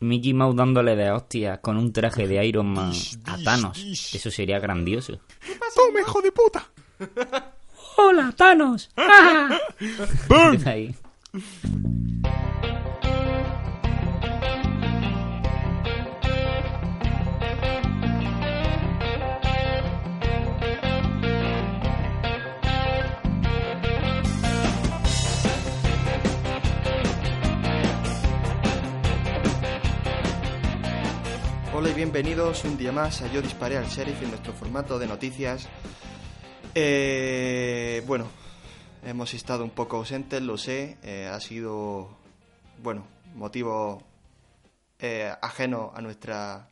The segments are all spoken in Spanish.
Mickey Mouse dándole de hostias con un traje de Iron Man a Thanos. Eso sería grandioso. ¡Toma, hijo de puta! ¡Hola, Thanos! ¡Burn! Hola y bienvenidos un día más a Yo Disparé al Sheriff en nuestro formato de noticias. Eh, bueno, hemos estado un poco ausentes, lo sé. eh, ha sido, bueno, motivo eh, ajeno a nuestra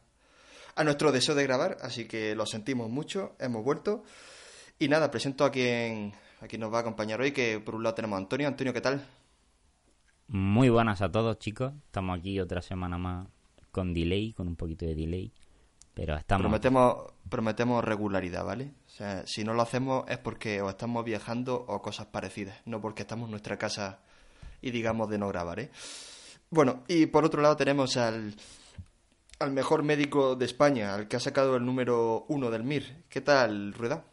a nuestro deseo de grabar, así que lo sentimos mucho. Hemos vuelto y nada, presento a quien a quien nos va a acompañar hoy. Que por un lado tenemos a Antonio. Antonio, ¿qué tal? Muy buenas a todos, chicos. Estamos aquí otra semana más con delay, con un poquito de delay. Pero estamos. Prometemos, prometemos regularidad, ¿vale? O sea, si no lo hacemos es porque o estamos viajando o cosas parecidas, no porque estamos en nuestra casa y digamos de no grabar, ¿eh? Bueno, y por otro lado tenemos al, al mejor médico de España, al que ha sacado el número uno del MIR. ¿Qué tal, Rueda?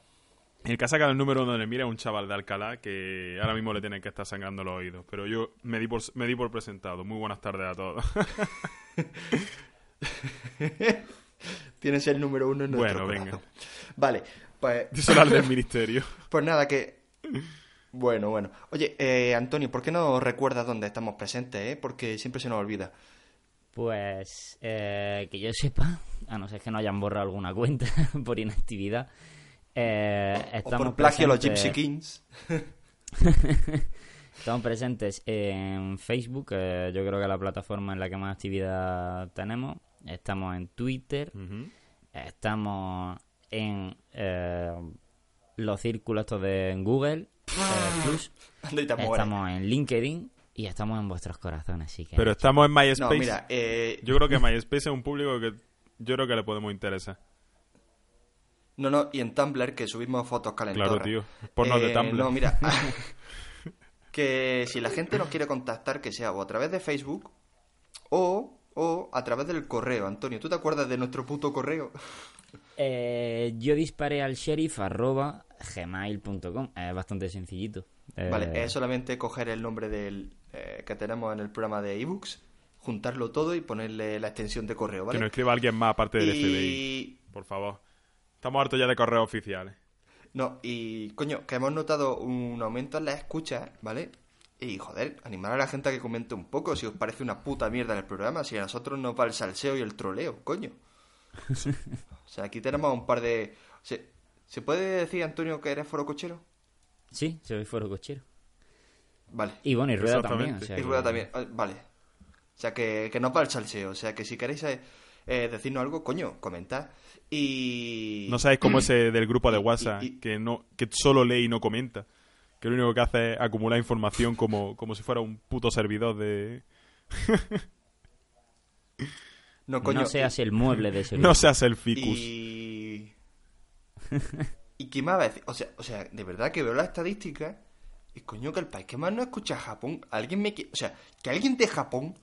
El que ha sacado el número uno de mira es un chaval de Alcalá que ahora mismo le tienen que estar sangrando los oídos. Pero yo me di por, me di por presentado. Muy buenas tardes a todos. Tienes el número uno en nuestro Bueno, venga. corazón. Vale, pues, al del ministerio. pues nada, que... Bueno, bueno. Oye, eh, Antonio, ¿por qué no recuerdas dónde estamos presentes, eh? Porque siempre se nos olvida. Pues eh, que yo sepa, a no ser que no hayan borrado alguna cuenta por inactividad. eh, O estamos por plagio a los Gypsy Kings. Estamos presentes en Facebook, eh, yo creo que es la plataforma en la que más actividad tenemos. Estamos en Twitter, estamos en eh, los círculos estos de Google eh, Plus, te mueres. estamos en LinkedIn y estamos en vuestros corazones. Así que Pero estamos en MySpace. No, mira, eh, Yo creo que MySpace es un público que yo creo que le podemos interesar. no, no, y en Tumblr que subimos fotos calentoras. Claro, tío. De Tumblr. No, mira, que si la gente nos quiere contactar, que sea o a través de Facebook o, o a través del correo. Antonio, ¿tú te acuerdas de nuestro puto correo? Eh, yo disparé al sheriff arroba gmail.com. Es bastante sencillito. Eh, Vale, es solamente coger el nombre del eh, que tenemos en el programa de ebooks, juntarlo todo y ponerle la extensión de correo, ¿vale? Que nos escriba alguien más aparte del FBI. y... Por favor. Estamos hartos ya de correos oficiales. No, y coño, que hemos notado un aumento en las escuchas, ¿vale? Y joder, animar a la gente a que comente un poco si os parece una puta mierda en el programa, si a nosotros nos va el salseo y el troleo, coño. O sea, aquí tenemos un par de... ¿Se, ¿se puede decir, Antonio, que eres foro cochero? Sí, soy foro cochero. Vale. Y bueno, y rueda también. Exactamente. o sea Y que- rueda también, ah, vale. O sea, que, que no para el salseo, o sea, que si queréis eh, decirnos algo, coño, comentad. Y... No sabéis cómo ese del grupo de WhatsApp y- y- que no que solo lee y no comenta. Que lo único que hace es acumular información como, como si fuera un puto servidor de... No, coño, no seas el mueble de ese No seas el ficus. Y... ¿Y qué me va a decir? O sea, o sea, de verdad que veo la estadística y coño que el país que más no escucha Japón, alguien me... O sea, que alguien de Japón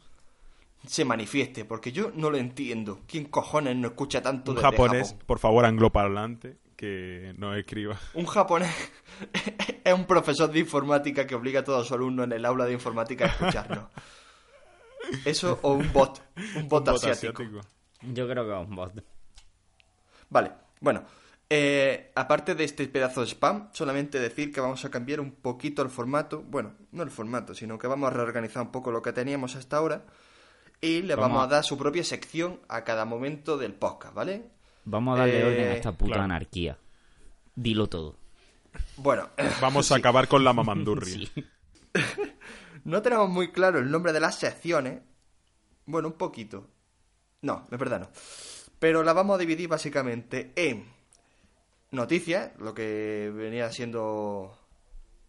se manifieste, porque yo no lo entiendo. ¿Quién cojones no escucha tanto Un desde japonés, Japón? por favor, angloparlante, que nos escriba. Un japonés es un profesor de informática que obliga a todos sus alumnos en el aula de informática a escucharnos. Eso o un bot, un bot, Bot asiático. asiático. Yo creo que es un bot. Vale, bueno, eh, aparte de este pedazo de spam, solamente decir que vamos a cambiar un poquito el formato, bueno, no el formato, sino que vamos a reorganizar un poco lo que teníamos hasta ahora y le vamos, Vamos a... a- dar su propia sección a cada momento del podcast, ¿vale? Vamos a darle Eh, orden a esta puta claro. anarquía. Dilo todo. Bueno, Vamos a acabar con la mamandurria. Sí. no tenemos muy claro el nombre de las secciones, bueno, un poquito, No, es verdad no. Pero la vamos a dividir básicamente en noticias, lo que venía siendo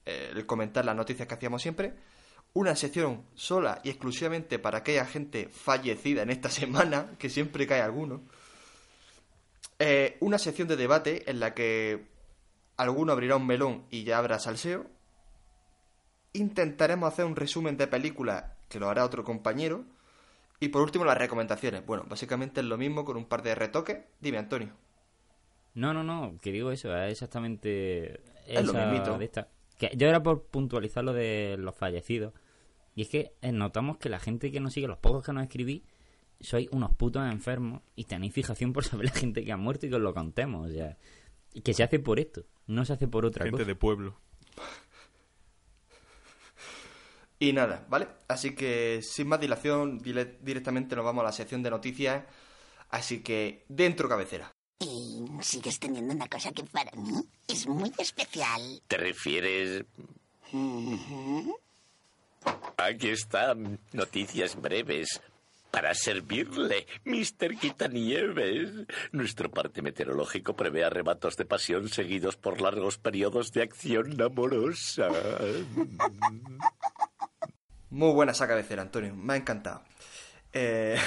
eh, el comentar las noticias que hacíamos siempre, una sección sola y exclusivamente para aquella gente fallecida en esta semana, que siempre cae alguno, eh, una sección de debate en la que alguno abrirá un melón y ya habrá salseo, intentaremos hacer un resumen de películas que lo hará otro compañero, y por último las recomendaciones. Bueno, básicamente es lo mismo con un par de retoques. Dime, Antonio. No, no, no, que digo eso, es exactamente Es lo esa mismito. de esta. Que yo era por puntualizar lo de los fallecidos. Y es que eh, notamos que la gente que nos sigue, los pocos que nos escribí, sois unos putos enfermos y tenéis fijación por saber la gente que ha muerto y que os lo contemos. O sea, y que se hace por esto, no se hace por otra Gente cosa. de pueblo. Y nada, ¿vale? Así que sin más dilación, dile- directamente nos vamos a la sección de noticias. Así que dentro cabecera. Y sigues teniendo una cosa que para mí es muy especial. ¿Te refieres? Aquí están noticias breves. Para servirle, Mr. Quitanieves. Nuestro parte meteorológico prevé arrebatos de pasión seguidos por largos periodos de acción amorosa. Muy buena esa cabecera, Antonio. Me ha encantado. Eh,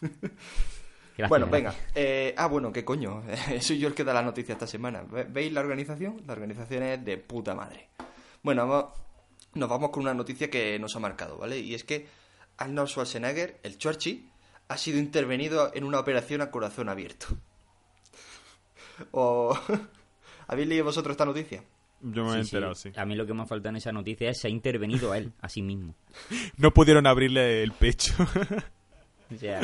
Gracias, bueno, venga. Eh, ah, bueno, ¿qué coño? Soy yo el que da la noticia esta semana. Ve- ¿Veis la organización? La organización es de puta madre. Bueno, vamos- nos vamos con una noticia que nos ha marcado, ¿vale? Y es que Arnold Schwarzenegger, el Chorchi, ha sido intervenido en una operación a corazón abierto. ¿O habéis leído vosotros esta noticia? Yo me he Sí, enterado, sí. A mí lo que me ha faltado en esa noticia es se ha intervenido a él, a sí mismo. No pudieron abrirle el pecho. O sea,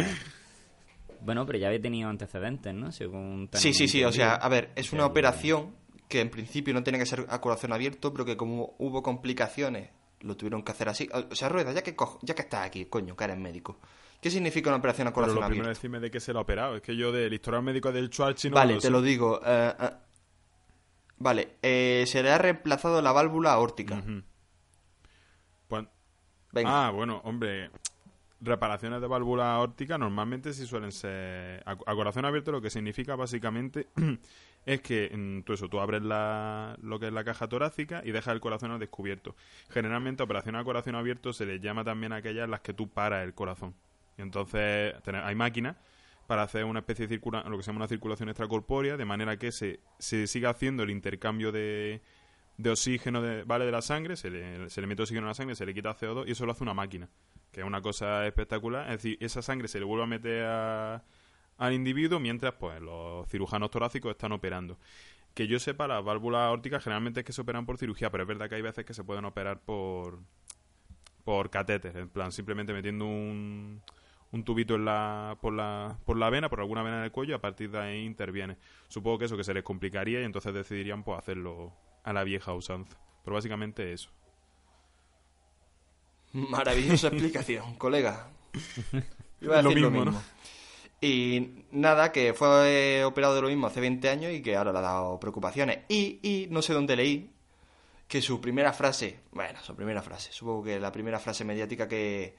bueno, pero ya había tenido antecedentes, ¿no? Según Sí, sí, sí, o sea, a ver, es una operación que en principio no tenía que ser a corazón abierto, pero que como hubo complicaciones, lo tuvieron que hacer así. O sea, Rueda, ya que, co- ya que estás aquí, coño, que eres médico. ¿Qué significa una operación a Pero corazón lo primero abierto? es decirme de qué se lo ha operado. Es que yo del historial médico del Schwarzi no vale, lo te sé. lo digo. eh, eh, vale, eh, se le ha reemplazado la válvula aórtica. Ujú. Pues- Venga, Ah, bueno, hombre. Reparaciones de válvula óptica normalmente sí suelen ser a, a corazón abierto, lo que significa básicamente es que mm, tú eso, tú abres la, lo que es la caja torácica y dejas el corazón al descubierto. Generalmente operaciones a corazón abierto se les llama también a aquellas en las que tú paras el corazón. Y entonces hay máquinas para hacer una especie de circula, lo que se llama una circulación extracorpórea, de manera que se, se siga haciendo el intercambio de, de oxígeno de, ¿vale? de la sangre, se le, se le mete oxígeno a la sangre, se le quita CO2 y eso lo hace una máquina, que es una cosa espectacular. Es decir, esa sangre se le vuelve a meter a- al individuo mientras pues los cirujanos torácicos están operando. Que yo sepa, las válvulas aórticas generalmente es que se operan por cirugía, pero es verdad que hay veces que se pueden operar por, por catéter, en plan simplemente metiendo un, un tubito en la, por, la, por la vena, por alguna vena del cuello, y a partir de ahí interviene. Supongo que eso que se les complicaría y entonces decidirían pues hacerlo a la vieja usanza. Pero básicamente eso. maravillosa explicación, colega. Iba a Lo decir lo mismo, mismo. ¿no? Y nada, que fue operado de lo mismo hace 20 años y que ahora le ha dado preocupaciones. Y, y no sé dónde leí que su primera frase, bueno, su primera frase, supongo que la primera frase mediática que,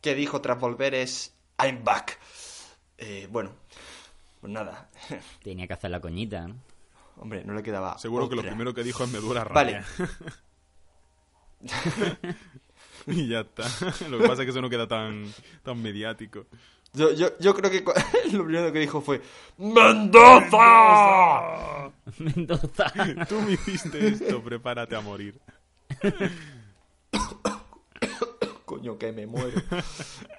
que dijo tras volver es I'm back. Eh, bueno, pues nada, Tenía que hacer la coñita, ¿no? hombre, no le quedaba. Seguro que lo primero que dijo es me duele la Vale. rabia. y ya está. Lo que pasa es que eso no queda tan, tan mediático. Yo, yo, yo creo que lo primero que dijo fue ¡Mendoza! Mendoza. Tú me hiciste esto, prepárate a morir. Coño, que me muero.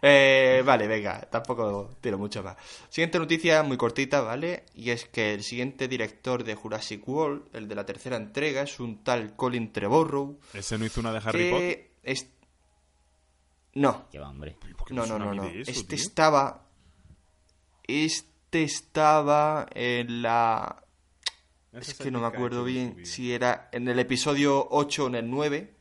Eh, vale, venga, tampoco tiro mucho más. Siguiente noticia, muy cortita, ¿vale? Y es que el siguiente director de Jurassic World, el de la tercera entrega, es un tal Colin Trevorrow. ¿Ese no hizo una de Harry Potter? No, Qué va, hombre. ¿Por qué no, no, no, no. eso, Este tío? estaba... Este estaba en la... Es que no me el acuerdo en bien si era en el episodio 8 o en el 9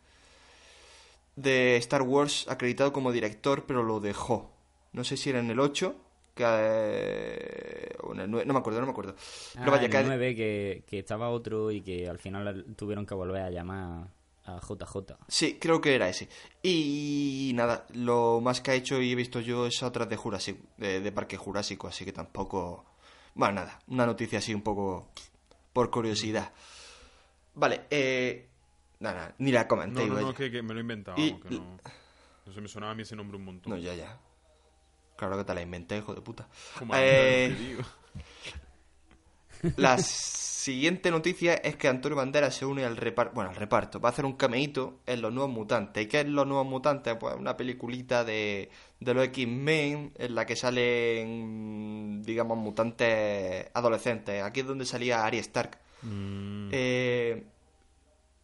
de Star Wars acreditado como director, pero lo dejó. No sé si era en el 8 que, eh, o en el 9, no me acuerdo, no me acuerdo. Pero Ah, vaya, el que- 9 que, que estaba otro y que al final tuvieron que volver a llamar A JJ. Sí, creo que era ese. Y nada, lo más que ha hecho y he visto yo es otras de Jurásico, de, de Parque Jurásico, así que tampoco... Bueno, nada, una noticia así un poco por curiosidad. Vale, eh... Nada, ni la comenté. No, no, que, que me lo he inventado. Y- vamos, que no, no se me sonaba a mí ese nombre un montón. No, ya, ya. Claro que te la inventé, hijo de puta. Como Eh. La siguiente noticia es que Antonio Banderas se une al reparto. Bueno, al reparto. Va a hacer un cameíto en Los Nuevos Mutantes. ¿Y qué es Los Nuevos Mutantes? Pues una peliculita de, de los X-Men en la que salen, digamos, mutantes adolescentes. Aquí es donde salía Arya Stark. Mm, Eh,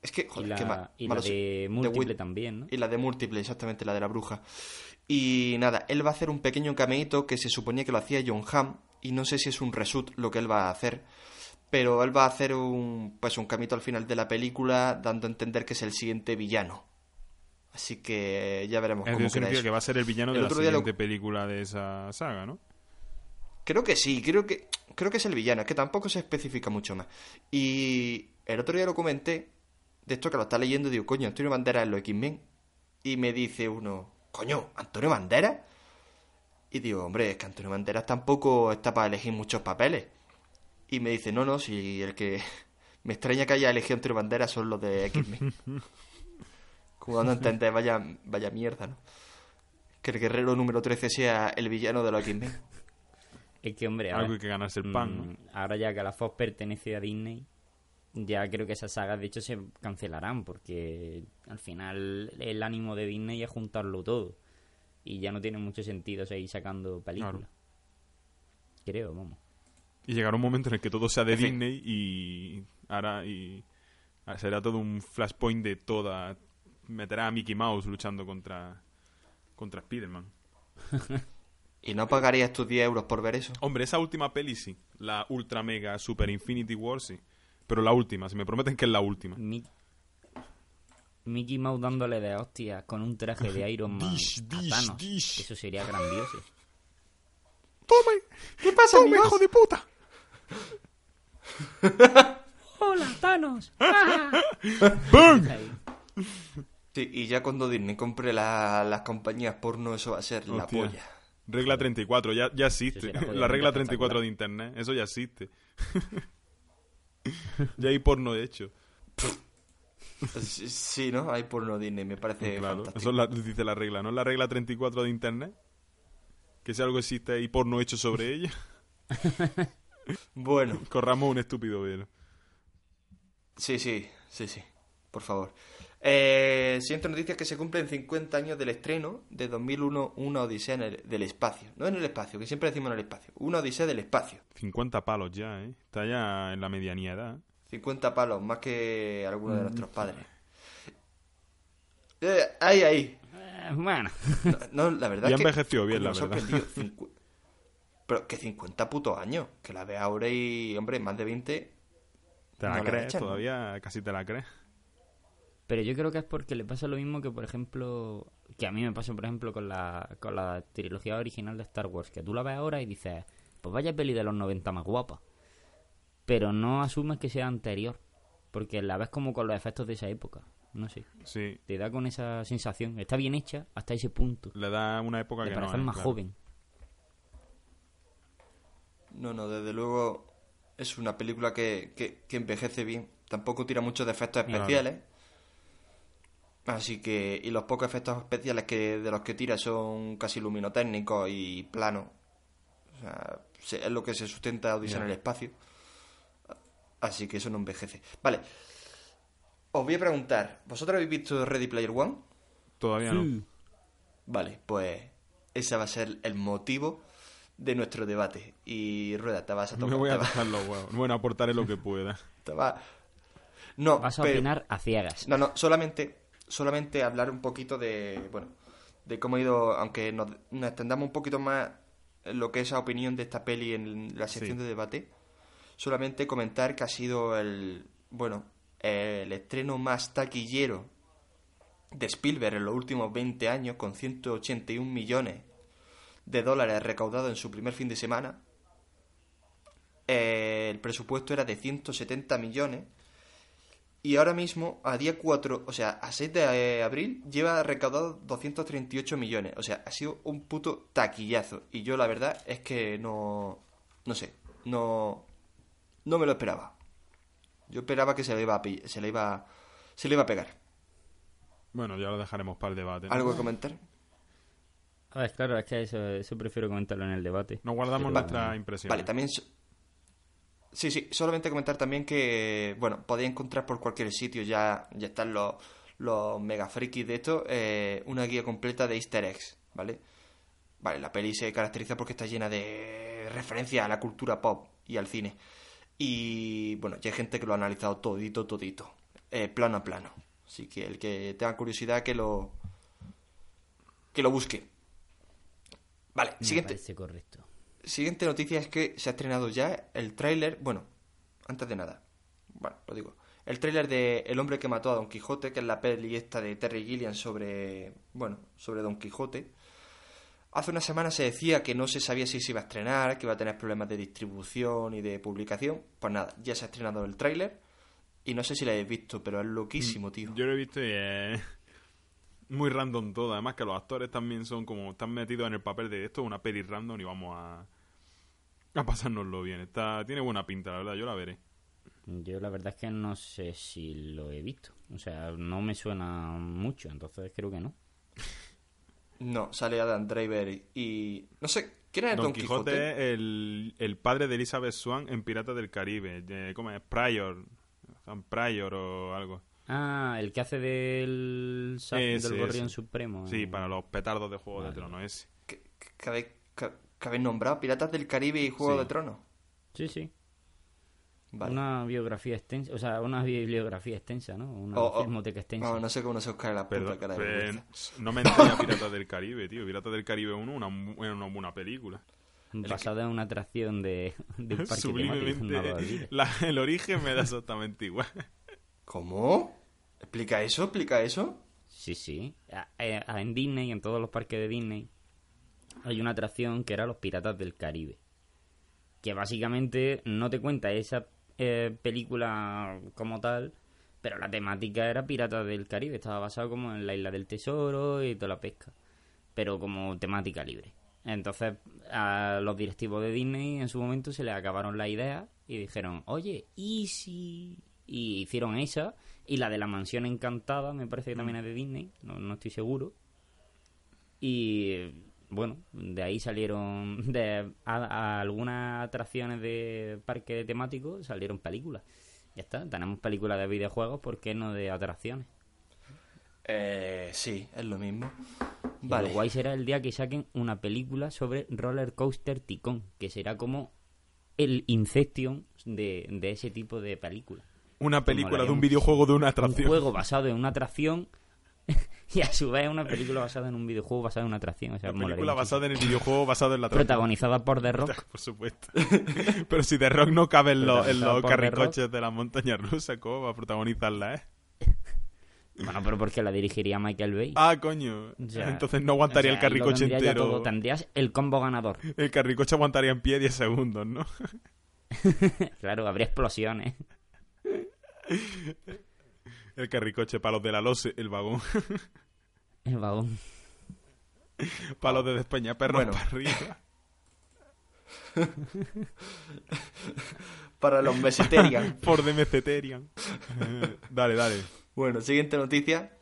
es que, Y joder, la, qué ma- y la de múltiple también, ¿no? y la de múltiple, exactamente, la de la bruja. Y nada, él va a hacer un pequeño cameíto que se suponía que lo hacía John Hamm, y no sé si es un reshoot lo que él va a hacer, pero él va a hacer un, pues un cameíto al final de la película, dando a entender que es el siguiente villano. Así que ya veremos eso cómo queda eso. que va a ser el villano El de la lo- siguiente película de esa saga, ¿no? Creo que sí, creo que creo que es el villano, es que tampoco se especifica mucho más. Y el otro día lo comenté, de esto que lo está leyendo, digo, coño, Antonio Banderas es lo X-Men. Y me dice uno, coño, ¿Antonio Banderas? Y digo, hombre, es que Antonio Banderas tampoco está para elegir muchos papeles. Y me dice, no, no, si el que me extraña que haya elegido Antonio Banderas son los de X-Men. Como dando a entender, vaya, vaya mierda, ¿no? Que el guerrero número 13 sea el villano de los X-Men. Es que, hombre, Algo ahora, hay que ganarse el pan, ¿no? mm, ahora ya que la Fox pertenece a Disney, ya creo que esas sagas de hecho se cancelarán porque al final el ánimo de Disney es juntarlo todo y ya no tiene mucho sentido seguir sacando películas. Claro. Creo, vamos. Y llegará un momento en el que todo sea de En fin. Disney y ahora y será todo un flashpoint de toda meterá a Mickey Mouse luchando contra contra Spider-Man. ¿Y no pagarías tus 10 euros por ver eso? Hombre, esa última peli sí, la Ultra Mega Super Infinity War sí, pero la última, si me prometen que es la última. Mi- Mickey Mouse dándole de hostias con un traje de Iron Man Dish, a dish, Thanos. dish. Eso sería grandioso. ¡Tome! ¿Qué pasa, ¡Tome, hijo de puta! ¡Hola, Thanos! ¡Bum! Sí, y ya cuando Disney compre la- las compañías porno, eso va a ser la Hostia. polla. Regla 34, ya, ya existe. será La regla 34 de internet, eso ya existe. ya hay porno hecho. Sí, sí, ¿no? Hay porno Disney, me parece claro, fantástico. eso es la- dice la regla, ¿no? La regla 34 de internet. Que si algo existe y porno hecho sobre ella, Bueno, corramos un estúpido velo. sí, sí, sí, sí, por favor. Eh, siguiente noticia que se cumplen 50 años del estreno de 2001, Una Odisea en el- del Espacio. No en el espacio, que siempre decimos en el espacio. Una Odisea del Espacio. 50 palos ya, ¿eh? Está ya en la medianía edad. 50 palos, más que algunos de Mm. nuestros padres. Eh, ahí, ahí. Eh, bueno, No, no, la verdad Ya es que... envejeció bien, la verdad. Pero que 50 putos años. Que la ve ahora y, hombre, más de 20. ¿Te la No la crees? ¿no? Todavía casi te la crees. pero yo creo que es porque le pasa lo mismo que, por ejemplo, que a mí me pasa, por ejemplo, con la, con la trilogía original de Star Wars, que tú la ves ahora y dices, pues vaya peli de los 90 más guapa. Pero no asumes que sea anterior, porque la ves como con los efectos de esa época. No sé, Sí, te da con esa sensación. Está bien hecha hasta ese punto. le da una época De que no parecer es, más claro. joven. No, no, desde luego es una película que, que, que envejece bien. Tampoco tira muchos de efectos especiales. Así que, y los pocos efectos especiales que de los que tira son casi luminotécnicos y planos. O sea, se- es lo que se sustenta Odisea en el espacio. Así que eso no envejece. Vale. Os voy a preguntar, ¿vosotros habéis visto Ready Player One? Todavía no. Mm. Vale, pues ese va a ser el motivo de nuestro debate. Y Rueda, te vas a Me tocar. voy a tocar los huevos. Bueno, aportaré lo que pueda. te va- No, Vas a pero- opinar a ciegas. No, no, solamente, solamente hablar un poquito de, bueno, de cómo ha ido, aunque nos, nos extendamos un poquito más en lo que es la opinión de esta peli en la sección Sí. de debate, solamente comentar que ha sido el, bueno, el estreno más taquillero de Spielberg en los últimos 20 años, con 181 millones de dólares recaudados en su primer fin de semana. Eh, el presupuesto era de 170 millones Y ahora mismo, a día 4, o sea, a 6 de eh, abril, lleva recaudado 238 millones. O sea, ha sido un puto taquillazo. Y yo la verdad es que no... No sé, no... No me lo esperaba. Yo esperaba que se le iba a, se le iba, se le iba a pegar. Bueno, ya lo dejaremos para el debate. ¿no? ¿Algo que comentar? A ver, claro, es que eso, eso prefiero comentarlo en el debate. Nos guardamos Pero- nuestra impresión. Vale, también... Sí, sí, solamente comentar también que, bueno, podéis encontrar por cualquier sitio, ya, ya están los, los mega frikis de esto, eh, una guía completa de easter eggs, ¿vale? Vale, la peli se caracteriza porque está llena de referencias a la cultura pop y al cine. Y, bueno, ya hay gente que lo ha analizado todito, todito, eh, plano a plano. Así que el que tenga curiosidad que lo... que lo busque. Vale, Me siguiente. parece correcto. Siguiente noticia es que se ha estrenado ya el tráiler, bueno, antes de nada, bueno, lo digo, el tráiler de El hombre que mató a Don Quijote, que es la peli esta de Terry Gilliam sobre, bueno, sobre Don Quijote. Hace una semana se decía que no se sabía si se iba a estrenar, que iba a tener problemas de distribución y de publicación. Pues nada, ya se ha estrenado el tráiler y no sé si lo habéis visto, pero es loquísimo, tío. Yo lo he visto y es muy random todo. Además que los actores también son como... Están metidos en el papel de esto es una peli random y vamos a... A pasárnoslo bien. Está, tiene buena pinta, la verdad. Yo la veré. Yo la verdad es que no sé si lo he visto. O sea, no me suena mucho, entonces creo que no. No, sale Adam Driver y... No sé, ¿quién es Don, Don, Quijote, Quijote? es el, el padre de Elizabeth Swan en Piratas del Caribe. Eh, ¿Cómo es? Prior. San Prior o algo. Ah, el que hace del, Ese, del gorrión ese. supremo. Sí, para los petardos de Juego Vale. de Tronos ese. que, que- que habéis, que- que habéis nombrado Piratas del Caribe y Juego Sí. de Tronos. Sí, sí. Vale. Una biografía extensa, o sea, una bibliografía extensa, ¿no? Una O- o- filmoteca extensa. No, no sé cómo no se os cae la puta cara de no me enseña Piratas del Caribe, tío. Piratas del Caribe 1 una, una buena película. Basada en una atracción de, de un parque temático. La- el origen me da exactamente igual. ¿Cómo? ¿Explica eso? ¿Explica eso? Sí, sí. A- en Disney, en todos los parques de Disney, hay una atracción que era los Piratas del Caribe. Que básicamente no te cuenta esa eh, película como tal, pero la temática era Piratas del Caribe. Estaba basado como en la Isla del Tesoro y toda la pesca. Pero como temática libre. Entonces, a los directivos de Disney en su momento se les acabaron las ideas y dijeron, oye, ¿y si...? Y hicieron esa y la de la mansión encantada, me parece que también es de Disney, no, no estoy seguro. Y bueno, de ahí salieron de a, a algunas atracciones de parque temático, salieron películas. Ya está, tenemos películas de videojuegos, ¿por qué no de atracciones? Eh, sí, es lo mismo. Y Vale. Lo guay será el día que saquen una película sobre Roller Coaster Ticón, que será como el Inception de, de ese tipo de película. Una película de un un- videojuego de una Un atracción. juego basado en una atracción y a su vez una película basada en un videojuego basado en una atracción. O sea, Una película basada en el videojuego basado en la atracción. protagonizada por The Rock. Por supuesto. Pero si The Rock no cabe en, los- en carricoches de la montaña rusa, ¿cómo va a protagonizarla, eh? Bueno, pero porque la dirigiría Michael Bay. Ah, coño. O sea, Entonces no aguantaría o sea, el carricoche entero. todo, Tendrías el combo ganador. El carricoche aguantaría en pie 10 segundos, ¿no? claro, habría explosiones. El carricoche, para los de la LOSE, el vagón. El vagón. para los de Despeña Perros Bueno. para arriba. Para los Mesiterian. Por de Meceterian. Eh, dale, dale. bueno, siguiente noticia.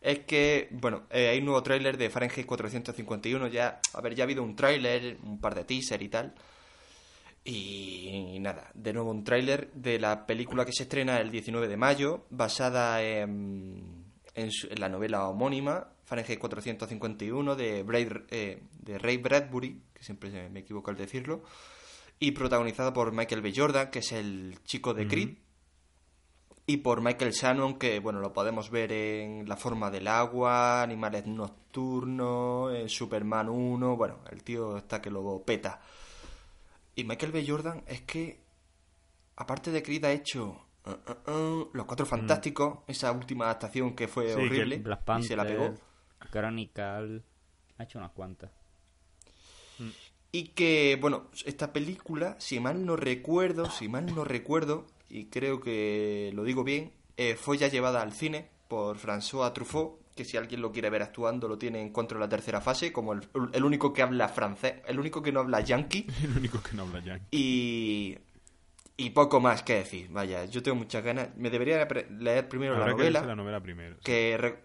Es que, bueno, eh, hay un nuevo tráiler de Fahrenheit 451. Ya, a ver, ya ha habido un tráiler, un par de teaser y tal. Y nada, de nuevo un tráiler de la película que se estrena el 19 de mayo, basada en, en, su- en la novela homónima, Fahrenheit 451, de, Braid- eh, de Ray Bradbury, que siempre me equivoco al decirlo, y protagonizada por Michael B. Jordan, que es el chico de Creed, y por Michael Shannon, que bueno, lo podemos ver en La forma del agua, Animales nocturnos, en Superman 1, bueno, el tío está que lo peta. Y Michael B. Jordan es que, aparte de Creed, ha hecho uh, uh, uh, Los Cuatro Fantásticos, esa última adaptación que fue Sí, que horrible, y se la pegó. Chronicle. Ha hecho unas cuantas. Y que, bueno, esta película, si mal no recuerdo, si mal no recuerdo, y creo que lo digo bien, eh, fue ya llevada al cine por François Truffaut, que si alguien lo quiere ver actuando lo tiene en Encuentro en la tercera fase, como el, el único que habla francés, el único que no habla yankee. El único que no habla ya. Y, y poco más que decir. Vaya, yo tengo muchas ganas. Me debería leer primero Habrá la que novela, la novela primero. sí. que re-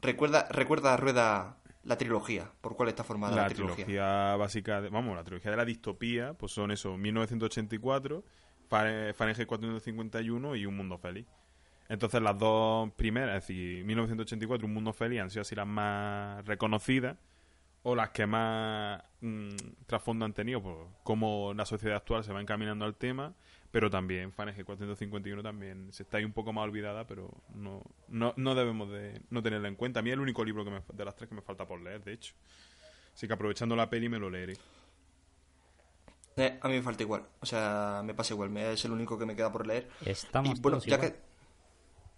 recuerda, recuerda a Rueda la trilogía, por cuál está formada la, la trilogía. trilogía básica, de- vamos, la trilogía de la distopía, pues son eso, 1984, Fahre- Fahrenheit 451 y Un Mundo Feliz. Entonces las dos primeras, es decir, 1984 y Un Mundo Feliz han sido así las más reconocidas o las que más mm, trasfondo han tenido, pues cómo la sociedad actual se va encaminando al tema, pero también Fahrenheit 451 también se está ahí un poco más olvidada, pero no, no, no debemos de no tenerla en cuenta. A mí es el único libro que me, de las tres que me falta por leer, de hecho. Así que aprovechando la peli me lo leeré. Eh, a mí me falta igual, o sea, me pasa igual, me- es el único que me queda por leer. Estamos y bueno, todos ya igual. que,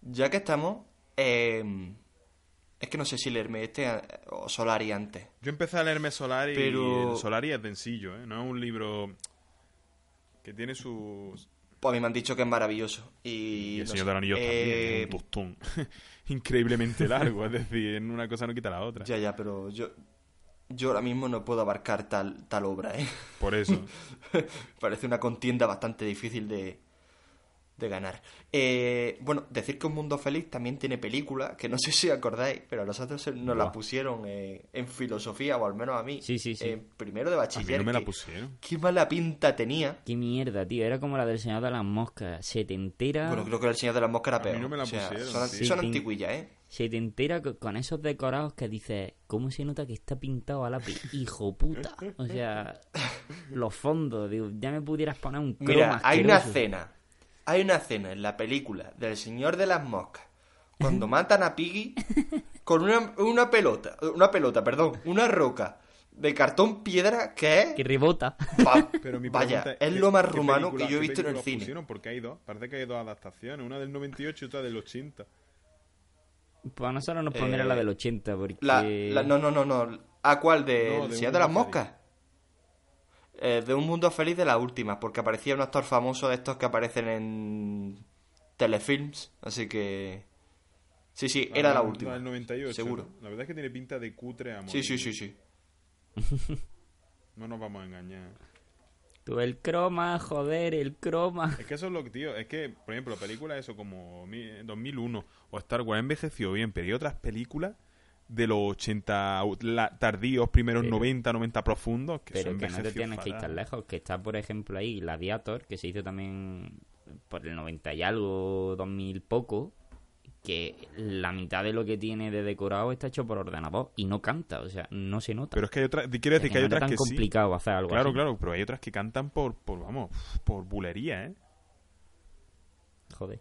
ya que estamos, eh, es que no sé si leerme este eh, o Solari antes. Yo empecé a leerme Solari Pero- y Solari es densillo, ¿eh? No es un libro que tiene sus... Pues a mí me han dicho que es maravilloso. Y, Y el no Señor de los Anillos eh, también, es un tostón. Increíblemente largo, es decir, en una cosa no quita la otra. Ya, ya, pero yo, yo ahora mismo no puedo abarcar tal, tal obra, ¿eh? Por eso. Parece una contienda bastante difícil de, de ganar. Eh, bueno, decir que Un Mundo Feliz también tiene película, que no sé si acordáis, pero a nosotros se- nos la Buah. pusieron eh, en filosofía, o al menos a mí. Sí, sí, sí. en primero de A mí bachiller. no me la pusieron. Qué mala pinta tenía. Qué mierda, tío. Era como la del Señor de las Moscas. Se te entera, Bueno, creo que el Señor de las Moscas era A mí peor. no me la O sea, pusieron, son, sí. son antiguillas, ¿eh? se te entera co- con esos decorados que dices, ¿cómo se nota que está pintado a lápiz? Hijo puta. O sea, los fondos, digo, ya me pudieras poner un croma Mira, hay una escena. Hay una escena en la película del Señor de las Moscas. Cuando matan a Piggy con una, una pelota. Una pelota, perdón. Una roca de cartón piedra que Que es. rebota. va- Pero mi vaya, es ¿qué- lo más rumano película- que yo he visto en el cine. pusieron? Porque hay dos. Parece que hay dos adaptaciones. Una del 98 y otra del 80. Pues a nosotros nos pondría Eh, la del 80, porque... La, la- no, no, no, no. ¿A cuál? ¿Del No, de Señor de las Moscas? Eh, de Un Mundo Feliz de las últimas, porque aparecía un actor famoso de estos que aparecen en telefilms, así que... Sí, sí, era Ah, la no, última. del 98. Seguro. ¿no? La verdad es que tiene pinta de cutre a Sí, morir. sí, sí, sí. No nos vamos a engañar. Tú, el croma, joder, el croma. Es que eso es lo que, tío, es que, por ejemplo, películas eso como mi- 2001 o Star Wars envejeció bien, pero hay otras películas de los 80 la- tardíos, primeros Pero- 90, 90 profundos, que Pero que no te tienes que ir tan lejos, que está, por ejemplo, ahí Gladiator, que se hizo también por el 90 y algo, 2000 poco, que la mitad de lo que tiene de decorado está hecho por ordenador y no canta, o sea, no se nota. Pero es que hay otras, quiero decir que hay no otras tan que sí. complicado hacer algo Claro, así. claro, pero hay otras que cantan por, por vamos, por bulería, ¿eh? Joder.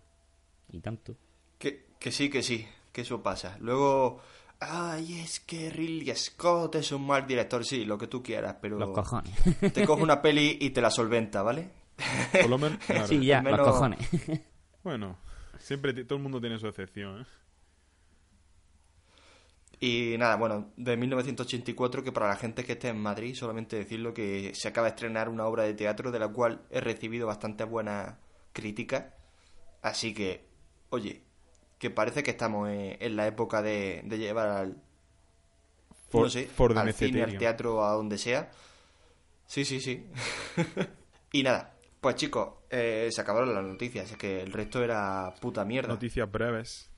Y tanto. Que, que sí, que sí, que eso pasa. Luego, ay, es que Ridley Scott es un mal director, sí, lo que tú quieras, pero Los cojones. te coge una peli y te la solventa, ¿vale? Por lo menos, claro. sí, ya, menos- los cojones. Bueno, siempre todo el mundo tiene su excepción, ¿eh? Y nada, bueno, de 1984, que para la gente que esté en Madrid, solamente decirlo que se acaba de estrenar una obra de teatro de la cual he recibido bastante buenas críticas. Así que, oye, que parece que estamos en, en la época de, de llevar al, For- no sé, for al cine, al teatro, a donde sea. Sí, sí, sí. y nada, pues chicos, eh, se acabaron las noticias, es que el resto era puta mierda. Noticias breves.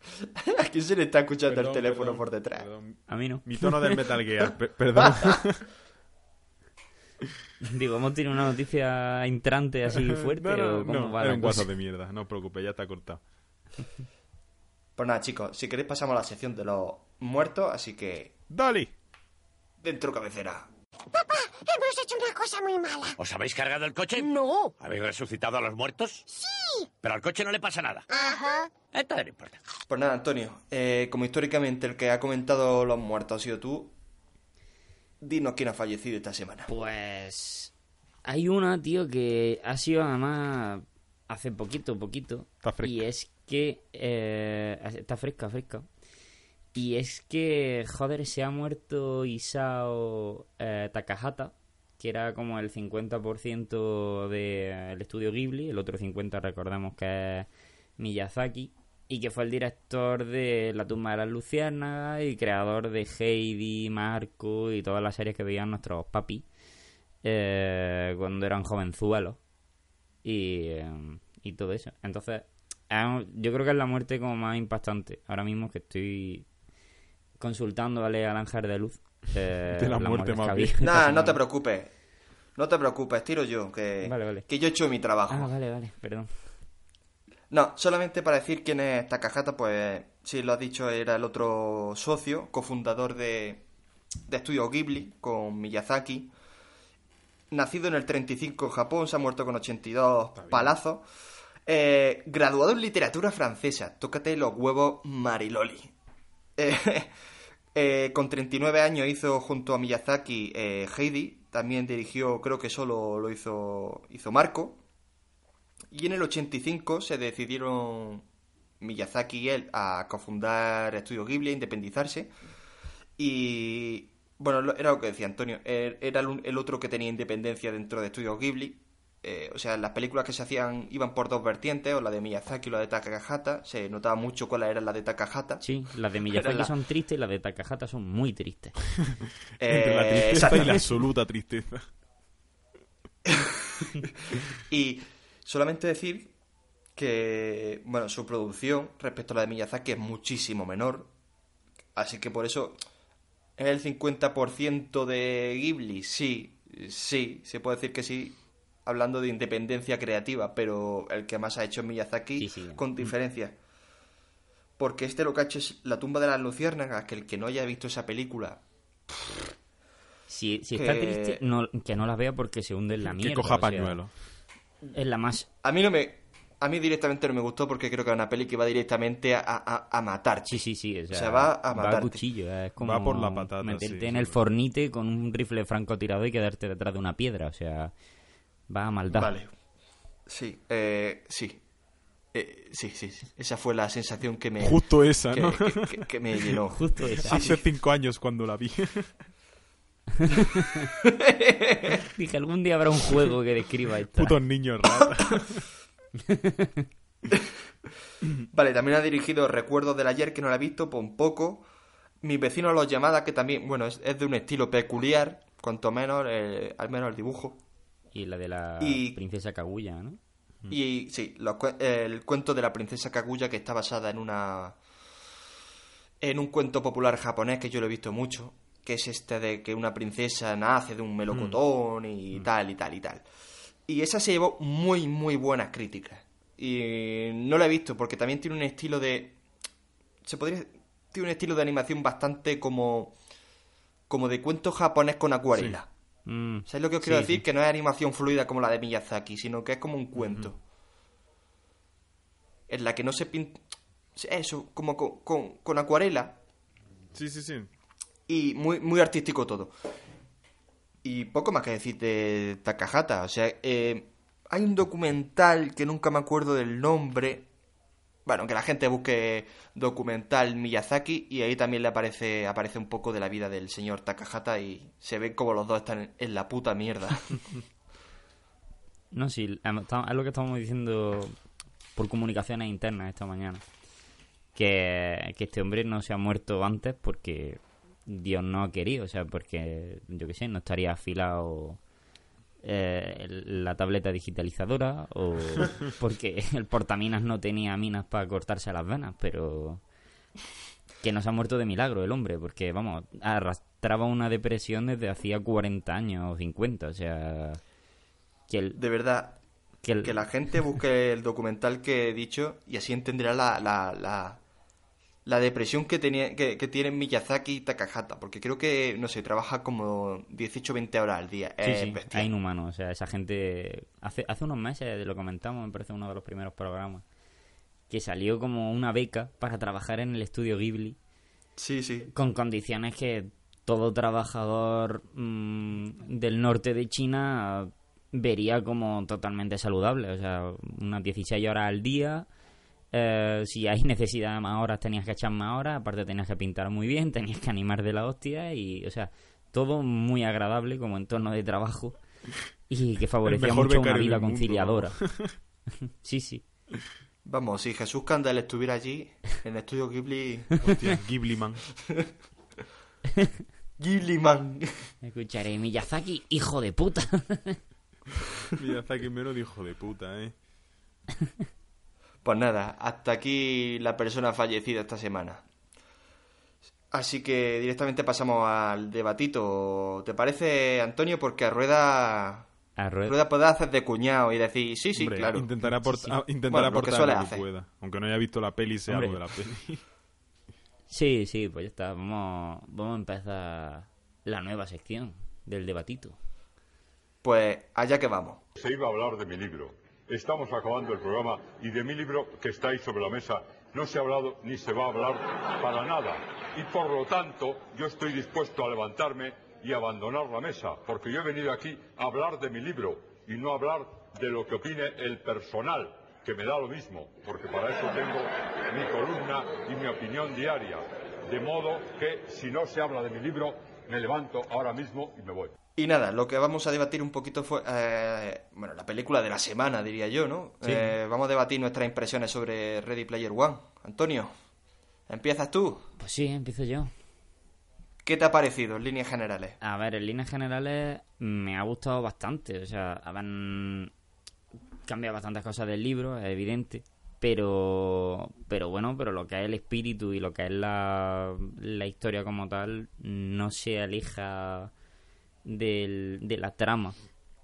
¿A quién se le está escuchando Perdón, el teléfono perdón, por detrás? perdón. A mí no. Mi tono del Metal Gear, pe- perdón. Digo, hemos tenido una noticia entrante así fuerte. No, no, o cómo no, va era un cosa? WhatsApp de mierda, no os preocupéis, ya está cortado. Pues nada, chicos, si queréis pasamos a la sección de los muertos, así que ¡Dali! dentro cabecera. Hemos hecho una cosa muy mala. ¿Os habéis cargado el coche? No. ¿Habéis resucitado a los muertos? Sí. Pero al coche no le pasa nada. Ajá. Entonces no importa. Pues nada, Antonio, eh, como históricamente el que ha comentado los muertos ha sido tú, dinos quién ha fallecido esta semana. Pues hay una, tío, que ha sido además hace poquito, poquito. Está fresca. Y es que... eh, está fresca, fresca. Y es que, joder, se ha muerto Isao eh, Takahata, que era como el 50% del estudio Ghibli, el otro 50% recordamos que es Miyazaki, y que fue el director de La tumba de las luciérnagas y creador de Heidi, Marco y todas las series que veían nuestros papis eh, cuando eran jovenzuelos y, eh, y todo eso. Entonces, es- yo creo que es la muerte como más impactante. Ahora mismo que estoy consultando ¿vale? al ángel de luz. eh, De la muerte muertes más Nada, no te preocupes. No te preocupes, tiro yo, que, Vale, vale. que yo he hecho mi trabajo. Ah, vale, vale, perdón. No, solamente para decir quién es Takahata, pues sí, lo has dicho, era el otro socio, cofundador de, de Estudio Ghibli con Miyazaki. Nacido en el 35 en Japón, se ha muerto con 82 palazos. Eh, graduado en literatura francesa, tócate los huevos Mariloli. Eh, eh, con 39 años hizo junto a Miyazaki eh, Heidi, también dirigió, creo que solo lo hizo, hizo Marco. Y en el 85 se decidieron Miyazaki y él a cofundar Estudio Ghibli, a independizarse. Y bueno, era lo que decía Antonio, er- era el, otro que tenía independencia dentro de Estudio Ghibli. Eh, o sea, las películas que se hacían iban por dos vertientes, o la de Miyazaki o la de Takahata. Se notaba mucho cuál era la de Takahata. Sí, las de Miyazaki la- son tristes y las de Takahata son muy tristes. Entre la Eh, tristeza y la absoluta tristeza. Y solamente decir que, bueno, su producción respecto a la de Miyazaki es muchísimo menor. Así que por eso es el 50% de Ghibli. Sí, sí, se puede decir que sí, hablando de independencia creativa, pero el que más ha hecho es Miyazaki Sí, sí. con diferencia. Porque este lo que ha hecho es La tumba de las luciérnagas, que el que no haya visto esa película Si, si Que- está triste, no, que no la vea porque se hunde en la mierda. que coja o sea, pañuelo. Es la más... A mí no me. A mí directamente no me gustó porque creo que es una peli que va directamente a, a, a matar. Sí, sí, sí. O sea, sea, va a matarte. cuchillo. Es como Va por la patata, meterte sí, en sí, el sí. fornite con un rifle francotirador y quedarte detrás de una piedra. O sea, va a maldad. Vale. Sí, eh, sí. Eh, sí, sí, sí. Esa fue la sensación que me. Justo esa, que, ¿no? que- que- que me llenó. Justo esa. Hace cinco años cuando la vi. Dije, algún día habrá un juego que describa esto. Putos niños ratas. Vale, también ha dirigido Recuerdos del ayer, que no la he visto, por un poco. Mis vecinos los llamadas, que también, bueno, es, es de un estilo peculiar, cuanto menos, eh, al menos el dibujo. Y la de la Y- princesa Kaguya, ¿no? Y sí, los el cuento de la princesa Kaguya, que está basada en una. en un cuento popular japonés que yo lo he visto mucho, que es este de que una princesa nace de un melocotón y tal y tal y tal. Y esa se llevó muy, muy buenas críticas. Y no la he visto porque también tiene un estilo de. Se podría. Tiene un estilo de animación bastante como. como de cuento japonés con acuarela. Mm, ¿Sabes lo que os quiero sí, decir? sí. Que no es animación fluida como la de Miyazaki, sino que es como un cuento. En la que no se pinta... Eso, como con, con- con acuarela Sí, sí, sí. Y muy, muy artístico todo. Y poco más que decir de Takahata. O sea, eh, hay un documental que nunca me acuerdo del nombre. Bueno, que la gente busque documental Miyazaki y ahí también le aparece, aparece un poco de la vida del señor Takahata y se ve como los dos están en, la puta mierda. No, sí, es lo que estábamos diciendo por comunicaciones internas esta mañana. Que, que este hombre no se ha muerto antes porque Dios no ha querido, o sea, porque, yo qué sé, no estaría afilado eh, la tableta digitalizadora o porque el portaminas no tenía minas para cortarse las venas, pero que no se ha muerto de milagro el hombre, porque, vamos, arrastraba una depresión desde hacía 40 años o 50, o sea... Que el, De verdad, que el- que la gente busque el documental que he dicho y así entenderá la, la, la, la depresión que, tenía, que, que tienen Miyazaki y Takahata, porque creo que, no sé, trabaja como 18 20 horas al día. Sí, es sí, bestial. es inhumano. O sea, esa gente. Hace, hace unos meses lo comentamos, me parece uno de los primeros programas. Que salió como una beca para trabajar en el estudio Ghibli. Sí, sí. Con condiciones que todo trabajador mm, del norte de China vería como totalmente saludable. O sea, unas 16 horas al día. Eh, si hay necesidad de más horas, tenías que echar más horas. Aparte, tenías que pintar muy bien, tenías que animar de la hostia. Y, o sea, todo muy agradable como entorno de trabajo y que favorecía mucho una vida mundo, conciliadora. sí, sí. Vamos, si Jesús Candel estuviera allí, en el estudio Ghibli... Hostia, Ghibli Man. Ghibli Man. Escucharé Miyazaki, hijo de puta. Miyazaki menos de hijo de puta, ¿eh? Pues nada, hasta aquí la persona fallecida esta semana. Así que directamente pasamos al debatito. ¿Te parece, Antonio? Porque a Rueda... A Rueda- Rueda puede hacer de cuñado y decir, sí, sí, Hombre, claro. Intentaré aportar, ah, intentaré Bueno, lo que aportar lo que pueda. Aunque no haya visto la peli, sea Hombre. algo de la peli. Sí, sí, pues ya está. Vamos, vamos a empezar la nueva sección del debatito. Pues allá que vamos. Se iba a hablar de mi libro. Estamos acabando el programa y de mi libro que está ahí sobre la mesa no se ha hablado ni se va a hablar para nada. Y por lo tanto yo estoy dispuesto a levantarme y abandonar la mesa, porque yo he venido aquí a hablar de mi libro y no a hablar de lo que opine el personal, que me da lo mismo, porque para eso tengo mi columna y mi opinión diaria. De modo que si no se habla de mi libro, me levanto ahora mismo y me voy. Y nada, lo que vamos a debatir un poquito fue, eh, bueno, la película de la semana, diría yo, ¿no? Eh, vamos a debatir nuestras impresiones sobre Ready Player One. Antonio, empiezas tú. Pues sí, empiezo yo. ¿Qué te ha parecido en líneas generales? A ver, en líneas generales me ha gustado bastante. O sea, han cambiado bastantes cosas del libro, es evidente. Pero, pero bueno, pero lo que es el espíritu y lo que es la, la historia como tal no se aleja del, de la trama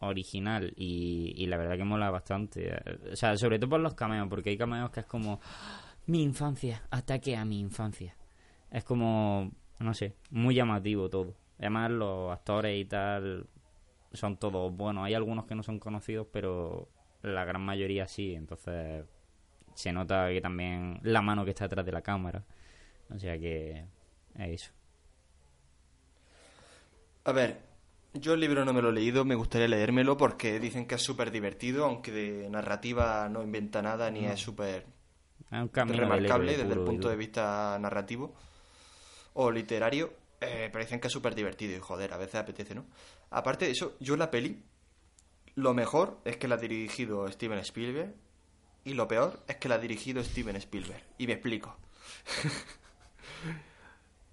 original y, y la verdad que mola bastante. O sea, sobre todo por los cameos, porque hay cameos que es como mi infancia, ataque a mi infancia. Es como, no sé, muy llamativo todo. Además, los actores y tal son todos buenos. Hay algunos que no son conocidos, pero la gran mayoría sí. Entonces, se nota que también la mano que está detrás de la cámara. O sea que es eso. A ver, yo el libro no me lo he leído, me gustaría leérmelo porque dicen que es súper divertido, aunque de narrativa no inventa nada ni es súper Es del remarcable héroe desde el punto de vista narrativo o literario, eh, pero dicen que es súper divertido y joder, a veces apetece, ¿no? Aparte de eso, yo la peli, lo mejor es que la ha dirigido Steven Spielberg y lo peor es que la ha dirigido Steven Spielberg. Y me explico.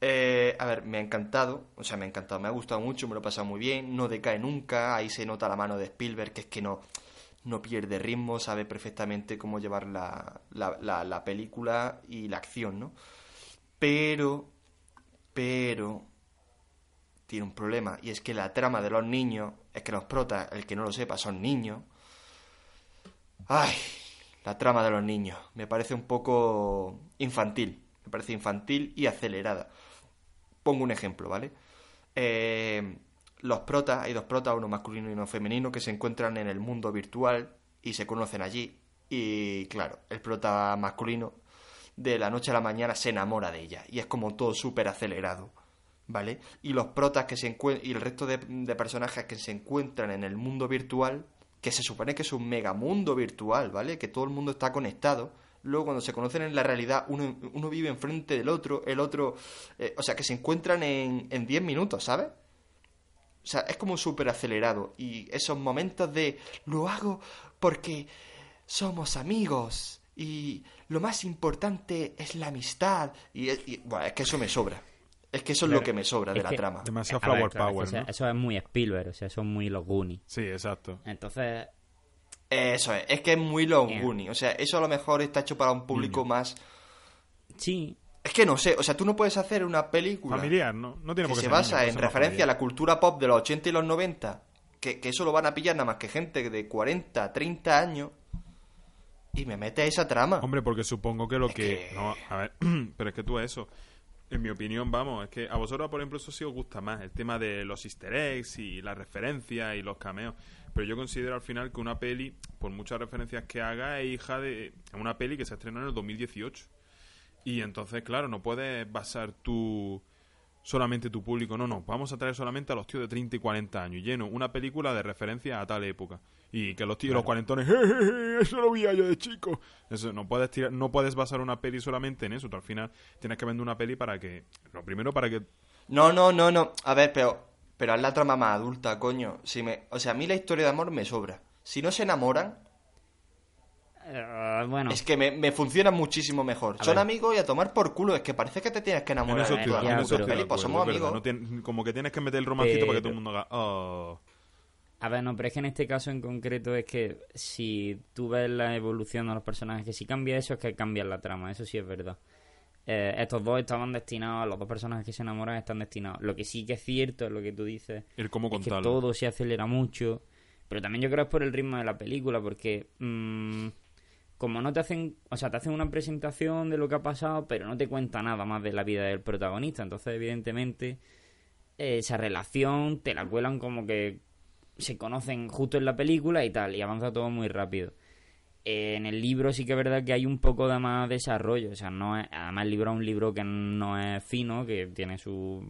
Eh, a ver, me ha encantado, o sea, me ha encantado, me ha gustado mucho, me lo he pasado muy bien, no decae nunca, ahí se nota la mano de Spielberg, que es que no, no pierde ritmo, sabe perfectamente cómo llevar la, la, la, la película y la acción, ¿no? Pero, pero, tiene un problema, y es que la trama de los niños, es que los protas, el que no lo sepa, son niños. Ay, la trama de los niños, me parece un poco infantil, me parece infantil y acelerada. Pongo un ejemplo, ¿vale? Eh, los protas, hay dos protas, uno masculino y uno femenino, que se encuentran en el mundo virtual y se conocen allí. Y claro, el prota masculino de la noche a la mañana se enamora de ella. Y es como todo súper acelerado, ¿vale? Y los protas que se encuentran, y el resto de, de personajes que se encuentran en el mundo virtual, que se supone que es un megamundo virtual, ¿vale? Que todo el mundo está conectado. Luego, cuando se conocen en la realidad, uno, uno vive enfrente del otro, el otro. eh, o sea, que se encuentran en en 10 minutos, ¿sabes? O sea, es como súper acelerado. Y esos momentos de lo hago porque somos amigos. Y lo más importante es la amistad. Y, y- bueno, es que eso me sobra. Es que eso es lo que me sobra de Es la que- trama. Demasiado ver, flower es que power, eso, ¿no? eso es muy Spielberg, o sea, son muy los Goonies. Sí, exacto. Entonces, Eso es, es que es muy Long Eh. Goonies. O sea, eso a lo mejor está hecho para un público más. sí, Es que no sé, o sea, tú no puedes hacer una película Familiar, ¿no? No tiene que por qué se ser basa niño, en referencia a la cultura pop de los 80 y los 90, que, que eso lo van a pillar nada más que gente de 40, 30 años, y me mete esa trama. Hombre, porque supongo que lo Es que... que- No, a ver, pero es que tú eso... En mi opinión, vamos, es que a vosotros, por ejemplo, eso sí os gusta más, el tema de los easter eggs y las referencias y los cameos. Pero yo considero al final que una peli, por muchas referencias que haga, es hija de es una peli que se estrenó en el 2018. Y entonces, claro, no puedes basar tu solamente tu público. No, no, vamos a traer solamente a los tíos de 30 y 40 años. Lleno una película de referencia a tal época. Y que los tíos, los cuarentones, "Je, je, je, eso lo vi yo de chico. Eso, no puedes tirar, no puedes basar una peli solamente en eso. Tú al final tienes que vender una peli para que, lo primero para que, No, no, no, no. A ver, pero pero haz la trama más adulta, coño. Si me, o sea, a mí la historia de amor me sobra. Si no se enamoran, Eh, bueno, es que me, me funciona muchísimo mejor. A Son ver. amigos y a tomar por culo. Es que parece que te tienes que En enamorar. en eso pero- estoy pues somos amigos. No como que tienes que meter el romancito para que todo el mundo haga... "Oh". A ver, no, pero es que en este caso en concreto es que si tú ves la evolución de los personajes, que si cambia eso es que cambia la trama, eso sí es verdad. Eh, estos dos estaban destinados, los dos personajes que se enamoran están destinados. Lo que sí que es cierto es lo que tú dices, El cómo es que todo se acelera mucho, pero también yo creo es por el ritmo de la película, porque mm, como no te hacen, o sea, te hacen una presentación de lo que ha pasado, pero no te cuenta nada más de la vida del protagonista, entonces evidentemente eh, esa relación te la cuelan como que se conocen justo en la película y tal, y avanza todo muy rápido. Eh, en el libro sí que es verdad que hay un poco de más desarrollo, o sea, no es, además el libro es un libro que no es fino, que tiene su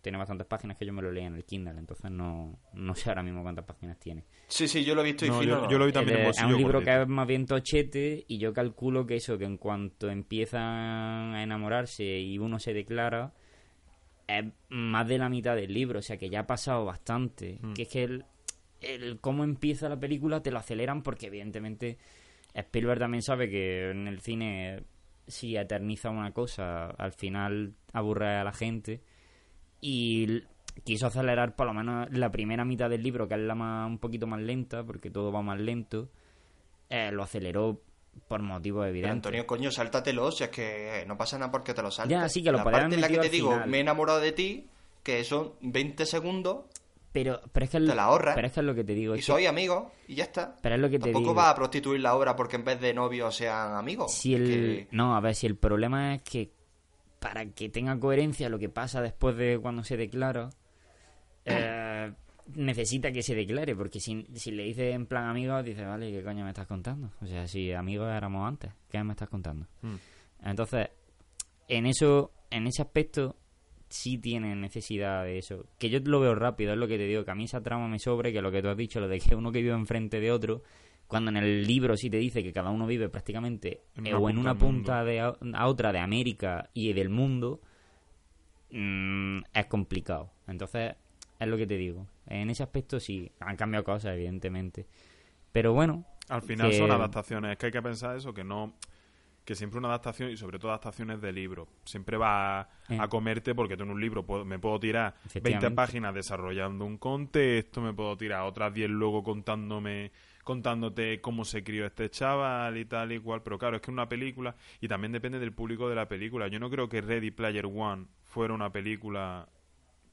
tiene bastantes páginas que yo me lo leí en el Kindle, entonces no, no sé ahora mismo cuántas páginas tiene. Sí, sí, yo lo he visto y No, fino. yo, no. yo lo vi también Eh, en es un libro que es más bien tochete y yo calculo que eso, que en cuanto empiezan a enamorarse y uno se declara, es más de la mitad del libro, o sea que ya ha pasado bastante. Hmm. Que es que el, el cómo empieza la película te lo aceleran porque evidentemente Spielberg también sabe que en el cine si eterniza una cosa, al final aburre a la gente y quiso acelerar por lo menos la primera mitad del libro, que es la más un poquito más lenta, porque todo va más lento, eh, lo aceleró por motivos Pero evidentes. Antonio, coño, sáltatelo, si es que no pasa nada porque te lo saltas. Ya, sí, que lo La parte en la que te digo, final. me he enamorado de ti, que son 20 segundos, Pero, pero es que la ahorras. Pero es que es lo que te digo. y que- soy amigos, y ya está. pero es lo que te Tampoco digo. vas a prostituir la obra porque en vez de novios sean amigos. Si el... Que- No, a ver, si el problema es que para que tenga coherencia lo que pasa después de cuando se declara, eh, necesita que se declare, porque si, si le dices en plan amigos, dice, vale, ¿qué coño me estás contando? O sea, si amigos éramos antes, ¿qué me estás contando? Mm. Entonces, en eso, en ese aspecto, sí tiene necesidad de eso. Que yo lo veo rápido, es lo que te digo, que a mí esa trama me sobre, que lo que tú has dicho, lo de que uno que vive enfrente de otro, cuando en el libro sí te dice que cada uno vive prácticamente En eh, o en una punta de a, a otra de América y del mundo, mm, es complicado. Entonces, es lo que te digo. En ese aspecto sí, han cambiado cosas, evidentemente. Pero bueno, Al final que- son adaptaciones. Es que hay que pensar eso, que no que siempre una adaptación, y sobre todo adaptaciones de libro, siempre va a, Eh. a comerte porque tú en un libro puedo- me puedo tirar 20 Efectivamente. páginas desarrollando un contexto, me puedo tirar otras 10 luego contándome contándote cómo se crió este chaval y tal y cual, pero claro, es que una película, y también depende del público de la película, yo no creo que Ready Player One fuera una película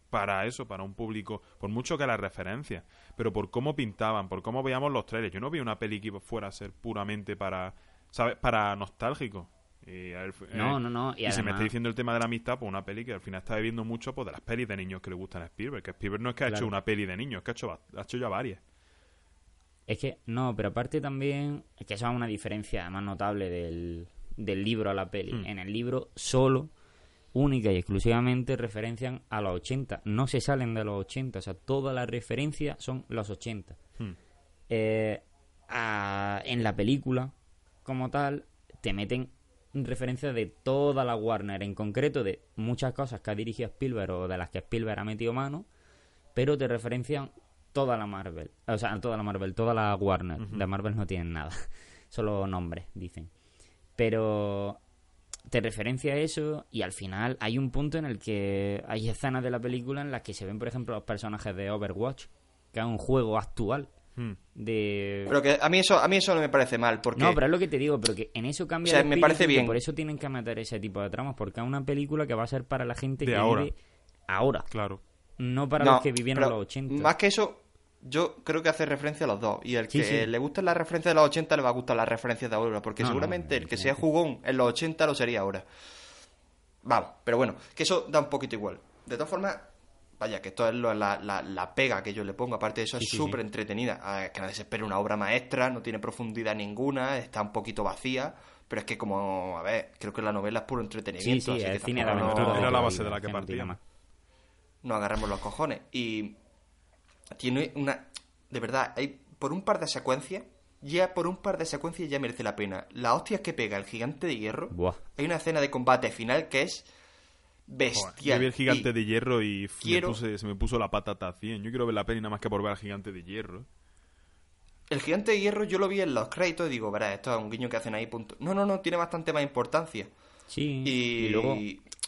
para eso, para un público, por mucho que la referencia, pero por cómo pintaban, por cómo veíamos los trailers. Yo no vi una peli que fuera a ser puramente para, ¿sabes? Para nostálgico. Y, ver, eh, No, no, no, y si me está diciendo el tema de la amistad, pues una peli que al final está bebiendo mucho pues, de las pelis de niños que le gustan a Spielberg. Que Spielberg no es que ha hecho una peli de niños, es que ha hecho, ha hecho ya varias. Es que, no, pero aparte también, es que eso es una diferencia más notable del, del libro a la peli. Hmm. En el libro solo, única y exclusivamente referencian a los 80. No se salen de los 80, o sea, todas las referencias son los 80. Hmm. Eh, a- en la película, como tal, te meten referencias de toda la Warner, en concreto de muchas cosas que ha dirigido Spielberg o de las que Spielberg ha metido mano, pero te referencian toda la Marvel, o sea, toda la Marvel, toda la Warner. De Marvel no tienen nada, solo nombres, dicen. Pero te referencia a eso y al final hay un punto en el que hay escenas de la película en las que se ven, por ejemplo, los personajes de Overwatch, que es un juego actual. De... Pero que a mí eso a mí eso no me parece mal, porque No, pero es lo que te digo, pero que en eso cambia O sea, el me parece bien. por eso tienen que meter ese tipo de tramas, porque es una película que va a ser para la gente De que ahora. vive ahora, Claro. no para no, los que vivieron los 80. Más que eso, yo creo que hace referencia a los dos. Y el Sí, que sí. le gusten las referencias de los 80 le va a gustar las referencias de ahora. Porque No, no, seguramente el que sea jugón en los 80 lo sería ahora. Vamos, pero bueno, que eso da un poquito igual. De todas formas, vaya, que esto es lo- la, la- la pega que yo le pongo. Aparte de eso, Sí, es sí, súper entretenida. Es que nadie se espera una obra maestra, no tiene profundidad ninguna, está un poquito vacía. Pero es que, como, a ver, creo que la novela es puro sí, entretenimiento. sí, así que el cine de tampoco aventura. no- Era la base de la que no partíamos. más. nos agarramos los cojones. Y tiene una... De verdad, hay por un par de secuencias, ya por un par de secuencias ya merece la pena. La hostia que pega el gigante de hierro. Buah. Hay una escena de combate final que es... bestial. Yo vi el gigante Y de hierro y quiero- me puse- se me puso la patata a 100. Yo quiero ver la peli nada más que por ver al gigante de hierro. El gigante de hierro yo lo vi en los créditos y digo, verás, esto es un guiño que hacen ahí, punto. No, no, no, tiene bastante más importancia. Sí, Y, y luego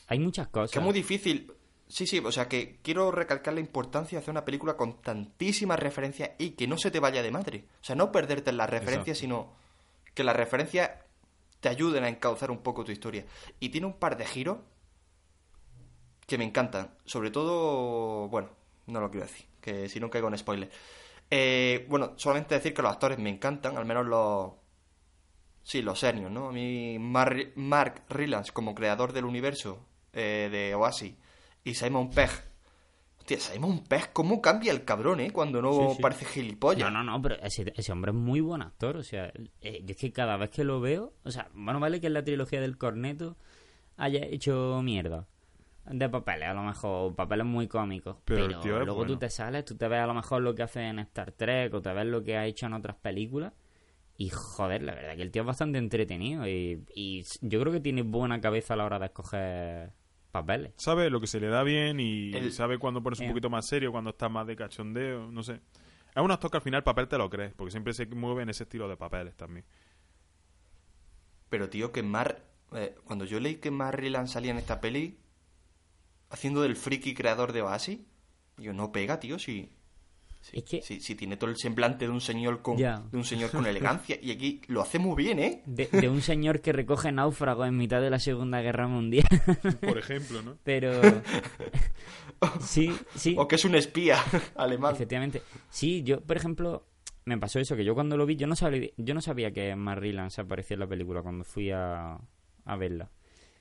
hay muchas cosas. que es muy difícil. Sí, sí, o sea que quiero recalcar la importancia de hacer una película con tantísimas referencias y que no se te vaya de madre. O sea, no perderte en las referencias, sino que las referencias te ayuden a encauzar un poco tu historia. Y tiene un par de giros que me encantan. Sobre todo, bueno, no lo quiero decir, que si no caigo en spoiler. Eh, bueno, solamente decir que los actores me encantan, al menos los... Sí, los seniors, ¿no? A mí Mar- Mark Rylance como creador del universo eh, de Oasis y Simon Pegg. Hostia, Simon Pegg, ¿cómo cambia el cabrón, eh? Cuando no Sí, sí. parece gilipollas. No, no, no, pero ese, ese hombre es muy buen actor. O sea, eh, yo es que cada vez que lo veo. O sea, bueno, vale que en la trilogía del corneto haya hecho mierda de papeles, a lo mejor, papeles muy cómicos. Pero tío luego tú bueno. te sales, tú te ves a lo mejor lo que hace en Star Trek o te ves lo que ha hecho en otras películas. Y joder, la verdad que el tío es bastante entretenido. Y, y yo creo que tiene buena cabeza a la hora de escoger papeles. Sabe lo que se le da bien y El- sabe cuándo ponerse un Eh. poquito más serio, cuando está más de cachondeo, no sé. Es un actor que al final el papel te lo crees, porque siempre se mueve en ese estilo de papeles también. Pero, tío, que Mar... eh, cuando yo leí que Mark Rylance salía en esta peli haciendo del friki creador de Oasis, yo no pega, tío, si... Si, Es que- si, si tiene todo el semblante de un señor con Ya. de un señor con elegancia y aquí lo hace muy bien, ¿eh? De, de un señor que recoge náufragos en mitad de la Segunda Guerra Mundial. Por ejemplo, ¿no? Pero. Sí, sí. O que es un espía alemán. Efectivamente. Sí, yo, por ejemplo, me pasó eso, que yo cuando lo vi, yo no sabía, yo no sabía que Marrilan se aparecía en la película cuando fui a, a verla.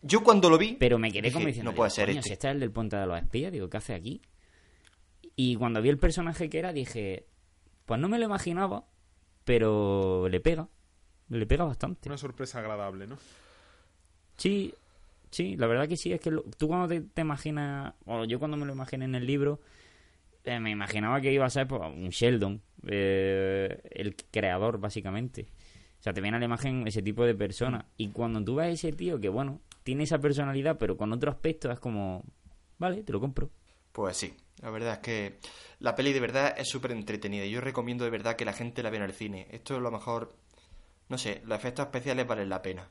Yo cuando lo vi, Pero me quedé dije, como diciendo, no puede ser "Coño, este. si este es el del puente de los espías, digo, ¿qué hace aquí? Y cuando vi el personaje que era, dije, pues no me lo imaginaba, pero le pega. Le pega bastante. Una sorpresa agradable, ¿no? Sí, sí, la verdad que sí, es que lo- tú cuando te, te imaginas, o yo cuando me lo imaginé en el libro, eh, me imaginaba que iba a ser pues, un Sheldon, eh, el creador básicamente. O sea, te viene a la imagen ese tipo de persona. Y cuando tú ves a ese tío que, bueno, tiene esa personalidad, pero con otro aspecto, es como, vale, te lo compro. Pues sí, la verdad es que la peli de verdad es súper entretenida. y Yo recomiendo de verdad que la gente la vea en el cine. Esto es lo mejor, no sé, los efectos especiales valen la pena.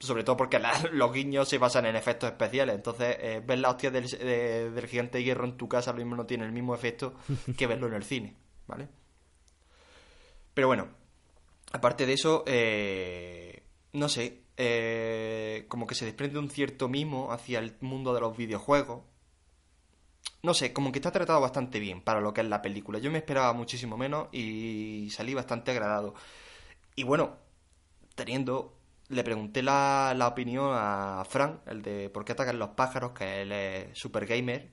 Sobre todo porque la- los guiños se basan en efectos especiales. Entonces, eh, ver la hostia del, de- del gigante de hierro en tu casa lo mismo no tiene el mismo efecto que verlo en el cine, ¿vale? Pero bueno, aparte de eso, eh, no sé, eh, como que se desprende un cierto mimo hacia el mundo de los videojuegos. No sé, como que está tratado bastante bien para lo que es la película. Yo me esperaba muchísimo menos y salí bastante agradado. Y bueno, teniendo, le pregunté la, la opinión a Frank, el de por qué atacan los pájaros, que él es super gamer.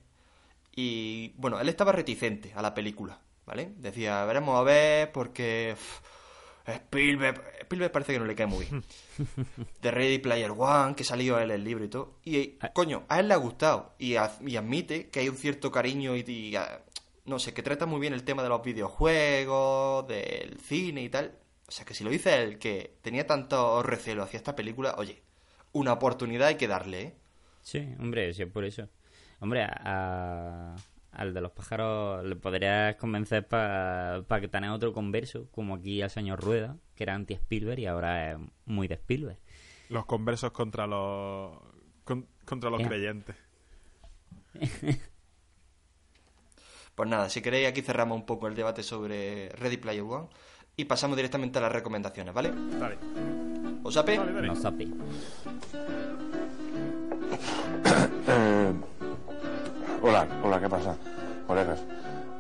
Y bueno, él estaba reticente a la película, ¿vale? Decía, veremos a ver, porque Spielberg, Spielberg parece que no le cae muy bien. De Ready Player One, que salió él el libro y todo. Y, coño, a él le ha gustado. Y, ad- y admite que hay un cierto cariño y, y, ah, no sé, que trata muy bien el tema de los videojuegos, del cine y tal. O sea, que si lo dice él, que tenía tanto recelo hacia esta película, oye, una oportunidad hay que darle, ¿eh? Sí, hombre, sí, por eso. Hombre, a- a- al de los pájaros le podrías convencer para que tenga otro converso, como aquí al señor Rueda, que era anti-Spielberg y ahora es muy de Spielberg. Los conversos contra los con- contra los Ya. creyentes. Pues nada, si queréis aquí cerramos un poco el debate sobre Ready Player One y pasamos directamente a las recomendaciones, ¿vale? Dale. ¿Os ape? Dale, dale. No. Hola, hola, ¿qué pasa? Colegas.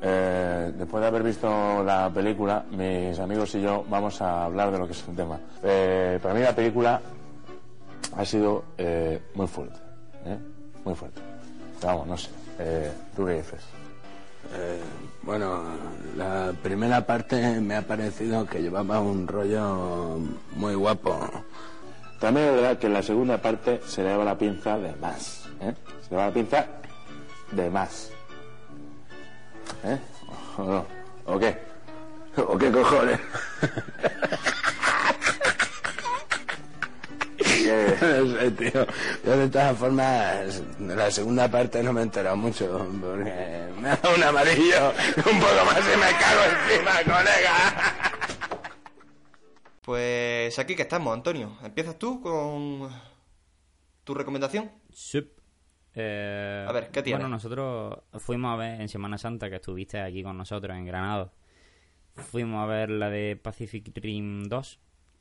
Eh, después de haber visto la película, mis amigos y yo vamos a hablar de lo que es el tema. Eh, para mí la película ha sido eh, muy fuerte, ¿eh? muy fuerte. Vamos, no sé. Eh, ¿Tú qué dices? Eh, bueno, la primera parte me ha parecido que llevaba un rollo muy guapo. También es verdad que en la segunda parte se le daba la pinza de más. Se le daba la pinza de más. ¿Eh? ¿O no? ¿O qué? ¿O qué cojones? No sé, tío. Yo de todas formas, de la segunda parte no me he enterado mucho, porque me ha dado un amarillo un poco más y me cago encima, colega. Pues aquí que estamos, Antonio. ¿Empiezas tú con tu recomendación? Sup. Eh, A ver, ¿qué tienes? Bueno, nosotros fuimos a ver en Semana Santa, que estuviste aquí con nosotros en Granada. Fuimos a ver la de Pacific Rim 2.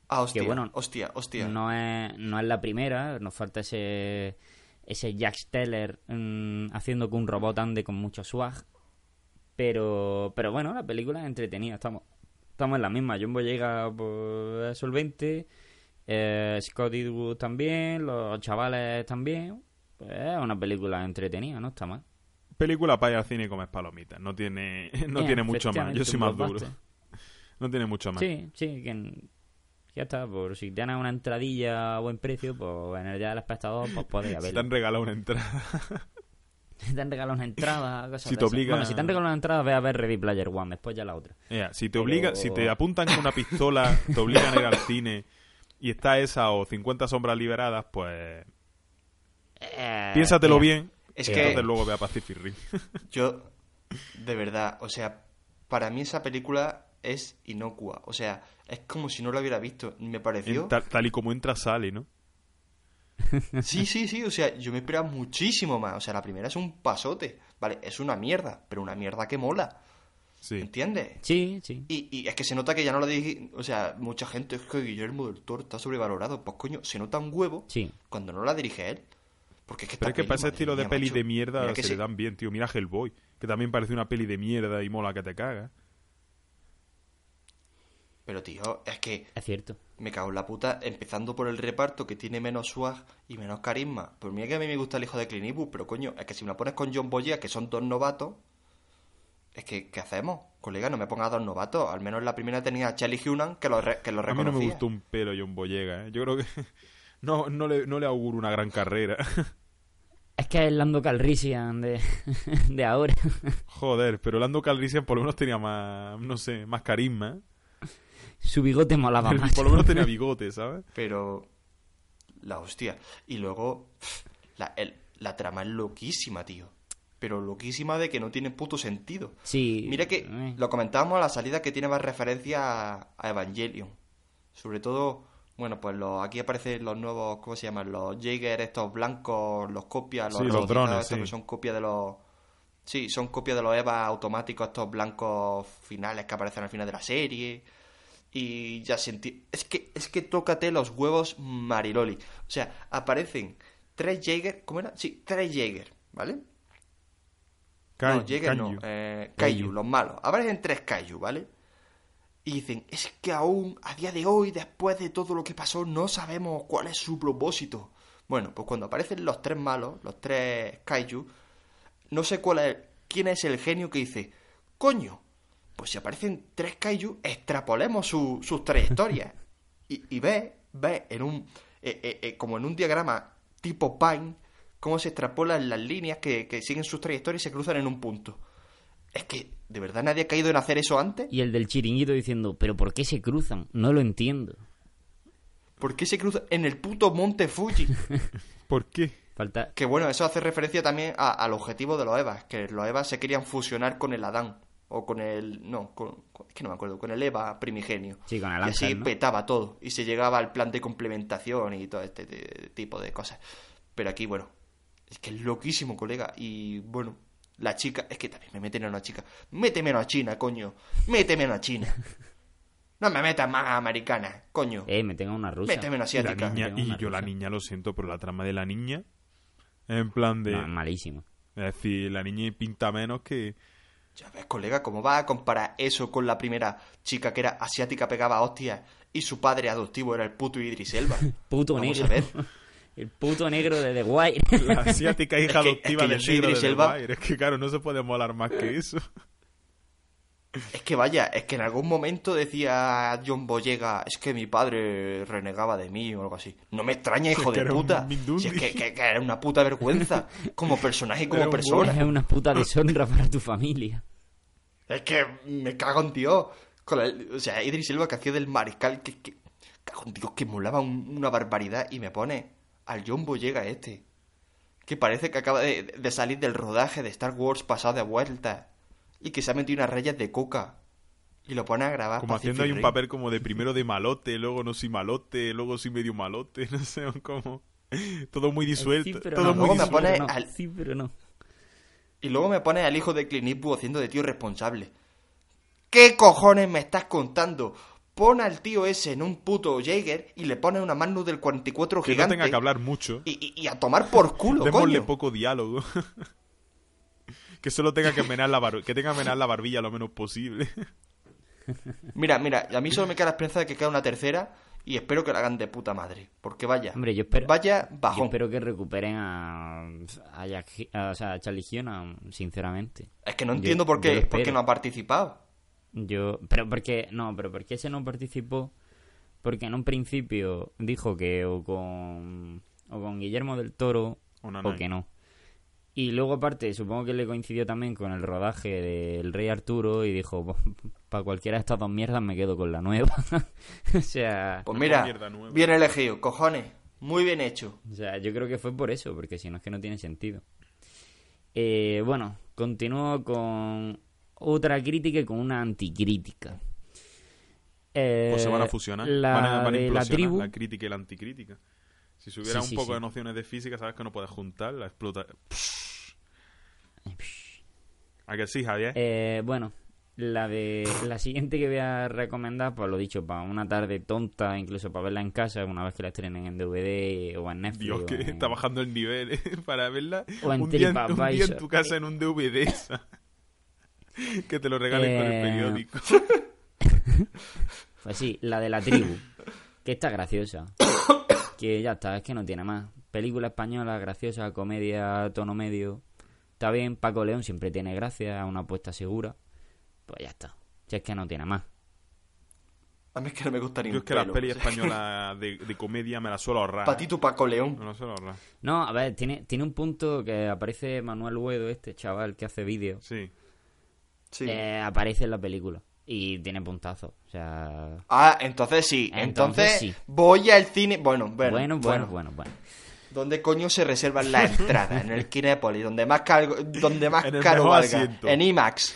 Ah, hostia, que bueno, hostia, hostia. No es, no es la primera, nos falta ese ese Jack Steller mm, haciendo que un robot ande con mucho swag. Pero, pero bueno, la película es entretenida, estamos, estamos en la misma. John Boyega pues, es solvente, eh, Scott Eastwood también, los chavales también. Pues es una película entretenida, no está mal. Película para ir al cine y comer palomitas. No tiene, no tiene mucho más. Yo soy más duro. No tiene mucho más. Sí, sí, que ya está. Por si tienes una entradilla a buen precio, pues en el día del espectador, pues puedes ir a Si te han regalado una entrada. Si te han regalado una entrada, cosas Si te obliga- Bueno, si te han regalado una entrada, ve a ver Ready Player One, después ya la otra. Si te Pero- obliga, si te apuntan con una pistola, te obligan a ir al cine y está esa o 50 sombras liberadas, pues Eh, piénsatelo mira, bien. Es que- entonces luego ve a Pacific Rim. Yo, de verdad, o sea, para mí esa película es inocua. O sea, es como si no la hubiera visto. Me pareció. Tal, tal y como entra, sale, ¿no? Sí, sí, sí. O sea, yo me esperaba muchísimo más. O sea, la primera es un pasote. Vale, es una mierda, pero una mierda que mola. Sí. ¿Entiendes? Sí, sí. Y, y es que se nota que ya no lo dije. O sea, mucha gente es que Guillermo del Toro está sobrevalorado. Pues coño, se nota un huevo Sí. cuando no la dirige él. Porque es que Pero es que para ese estilo de mía, peli macho, de mierda mira que se sí. le dan bien, tío. Mira Hellboy, que también parece una peli de mierda y mola que te cagas. Pero tío, es que Es cierto. me cago en la puta, empezando por el reparto que tiene menos swag y menos carisma. Pues mira que a mí me gusta el hijo de Clint Eastwood, pero coño, es que si me lo pones con John Boyega, que son dos novatos, es que, ¿qué hacemos? Colega, no me pongas dos novatos. Al menos en la primera tenía a Charlie Hunnam, que lo, re- que lo A mí no reconocía. me gustó un pelo John Boyega, ¿eh? Yo creo que no, no, le, no le auguro una gran carrera. Es que es Lando Calrissian de, de ahora. Joder, pero Lando Calrissian por lo menos tenía más, no sé, más carisma. Su bigote molaba más. Por lo menos tenía bigote, ¿sabes? Pero la hostia. Y luego, la, el- la trama es loquísima, tío. Pero loquísima de que no tiene puto sentido. Sí. Mira que eh. lo comentábamos a la salida que tiene más referencia a, a Evangelion. Sobre todo, bueno, pues los, aquí aparecen los nuevos, ¿cómo se llaman? Los Jaeger, estos blancos, los copias, los, Sí, los drones, estos sí. que son copias de los... Sí, son copias de los EVA automáticos, estos blancos finales que aparecen al final de la serie. Y ya sentí... Es que, es que tócate los huevos Mariloli. O sea, aparecen tres Jaeger... ¿Cómo era? Sí, tres Jaeger, ¿vale? Kai- no, Kanyu. eh, Kaiju. Kaiju, los malos. Aparecen tres Kaiju, ¿vale? Y dicen, es que aún, a día de hoy, después de todo lo que pasó, no sabemos cuál es su propósito. Bueno, pues cuando aparecen los tres malos, los tres Kaiju, no sé cuál es, quién es el genio que dice, coño, pues si aparecen tres Kaiju, extrapolemos su- sus trayectorias. y, ve, ve en un, eh, eh, eh, como en un diagrama tipo Pine, cómo se extrapolan las líneas que, que siguen sus trayectorias y se cruzan en un punto. Es que, ¿de verdad nadie ha caído en hacer eso antes? Y el del chiringuito diciendo, ¿pero por qué se cruzan? No lo entiendo. ¿Por qué se cruzan en el puto monte Fuji? ¿Por qué? Falta. que bueno, eso hace referencia también a- al objetivo de los Evas, que los Evas se querían fusionar con el Adán. O con el. No, con, es que no me acuerdo, con el Eva primigenio. Sí, con el y así petaba todo. Y se llegaba al plan de complementación y todo este tipo de cosas. Pero aquí, bueno, es que es loquísimo, colega. Y bueno, la chica, es que también me meten a una chica. Méteme a China, coño. Méteme a China. No me metas más a americana, coño. Eh, me tengo una rusa. Méteme a Y la asiática. niña, Tengo y una yo la niña lo siento, pero la trama de la niña, en plan de... No, es malísimo. Es decir, la niña pinta menos que... Ya ves, colega, ¿cómo vas a comparar eso con la primera chica que era asiática, pegaba hostias y su padre adoptivo era el puto Idris Elba? Puto negro. a ver. El puto negro de The Wire. La asiática hija Es que- adoptiva es que del negro de The Elba. Wire. Es que claro, no se puede molar más que eso. Es que vaya, es que en algún momento decía John Boyega, es que mi padre renegaba de mí o algo así. No me extraña, hijo que de puta. Si es que, que- que era una puta vergüenza como personaje y como Era persona. es una puta deshonra para tu familia. Es que me cago en Dios. Con la- o sea, Idris Elba que hacía del mariscal, que, que cago en Dios, que molaba un- una barbaridad y me pone al John Boyega este. Que parece que acaba de, de salir del rodaje de Star Wars pasado de vuelta. Y que se ha metido unas rayas de coca. Y lo pone a grabar. Como Pacific haciendo ahí un papel como de primero de malote, luego no soy malote, luego soy medio malote, no sé, como... Todo muy disuelto, Sí, pero todo no. muy Luego me disuelto. pone no. al- Sí, pero no. Y luego me pone al hijo de Clint Eastwood haciendo de tío responsable. ¿Qué cojones me estás contando? Pon al tío ese en un puto Jaeger y le pone una Magnum del 44 Que no gigante. tenga que hablar mucho. y, y- y a tomar por culo, Démosle coño. poco diálogo. que solo tenga que menar la bar- que tenga que menar la barbilla lo menos posible. Mira, mira, a mí solo me queda la esperanza de que quede una tercera y espero que la hagan de puta madre. Porque vaya, Hombre, yo espero, vaya yo bajón. espero que recuperen a, a, Jack- a- o sea, a Charlie sinceramente. Es que no Yo- entiendo por yo qué, por qué no ha participado. Yo, pero porque, no, pero porque ese no participó, porque en un principio dijo que o con, o con Guillermo del Toro O no, o no. que no. Y luego aparte, supongo que le coincidió también con el rodaje del Rey Arturo y dijo, para cualquiera de estas dos mierdas me quedo con la nueva. o sea, Pues mira, bien elegido, cojones. Muy bien hecho. o sea, yo creo que fue por eso, porque si no es que no tiene sentido. Eh, bueno, continúo con otra crítica y con una anticrítica. Eh, Pues se van a fusionar. La van a, van a la implosionar, tribu. la crítica y la anticrítica. Si Sí, un sí, poco sí. de nociones de física, sabes que no puedes juntar, la explota. ¿A que sí, Javier? Eh, bueno, la de la siguiente que voy a recomendar, pues lo dicho, para una tarde tonta, incluso para verla en casa, una vez que la estrenen en DVD o en Netflix. Dios, que en- está bajando el nivel ¿eh? para verla. O en un, día, en- un día en tu casa en un DVD. que te lo regalen con el Eh, periódico. Pues sí, la de la tribu, que está graciosa. Que ya está, es que no tiene más. Película española, graciosa, comedia, tono medio. Está bien, Paco León siempre tiene gracia, una apuesta segura. Pues ya está. Si es que no tiene más. A mí es que no me gusta ni Yo un es que las pelis españolas de, de comedia me las suelo ahorrar. Patito Paco León. Me las suelo ahorrar. No, a ver, tiene, tiene un punto que aparece Manuel Huedo, este chaval que hace vídeos. Sí. Sí. Eh, aparece en la película. Y tiene puntazo. O sea. Ah, entonces sí. Entonces, Entonces sí. voy al cine. Bueno, bueno, Bueno, bueno, bueno, bueno. ¿Dónde coño se reservan las entradas? En el Kinépolis, donde más, cal- donde más En el caro mejor valga. asiento. En IMAX.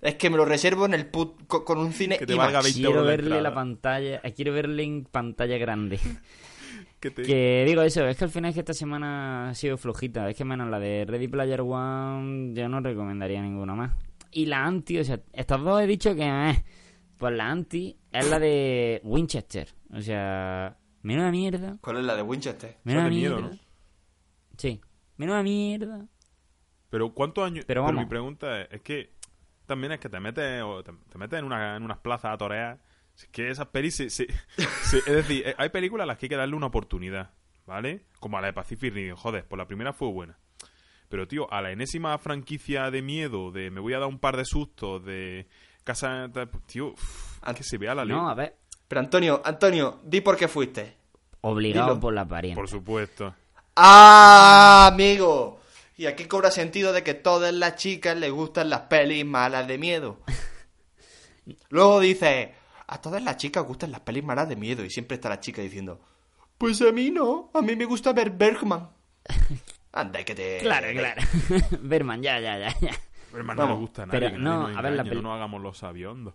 Es que me lo reservo en el put- co- con un cine Que te IMAX. valga 20 Quiero verle la pantalla. eh, Quiero verle en pantalla grande. Que te- Que digo eso, es que al final es que esta semana ha sido flojita. Es que menos la de Ready Player One, yo no recomendaría ninguna más. Y la anti, o sea, estas dos he dicho que. eh, pues la anti es la de Winchester. O sea, menuda mierda. ¿Cuál es la de Winchester? Menuda de miedo, mierda. ¿no? Sí, menuda mierda. Pero ¿cuántos años? Pero Pero, vamos. mi pregunta es, es que también es que te metes o te, te metes en, una, en unas plazas a torear. Es que esas pelis se, se- se- es decir, eh, hay películas a las que hay que darle una oportunidad, ¿vale? Como a la de Pacific Rim, joder, pues la primera fue buena. Pero tío, a la enésima franquicia de miedo, de me voy a dar un par de sustos, de casa, pues, tío, uf, Ah, que se vea la ley. No, a ver, Pero Antonio, Antonio, di por qué fuiste. obligado Dilo. por la apariencia. Por supuesto. ¡Ah, amigo! Y aquí cobra sentido de que todas las chicas les gustan las pelis malas de miedo. Luego dice, a todas las chicas gustan las pelis malas de miedo. Y siempre está la chica diciendo, pues a mí no, a mí me gusta ver Bergman. Anda, que te... Claro, claro. Berman, ya, ya, ya, hermano, no Vamos, le gusta a nadie. pero que no, nadie nos a ver, la peli- no nos hagamos los sabiondos.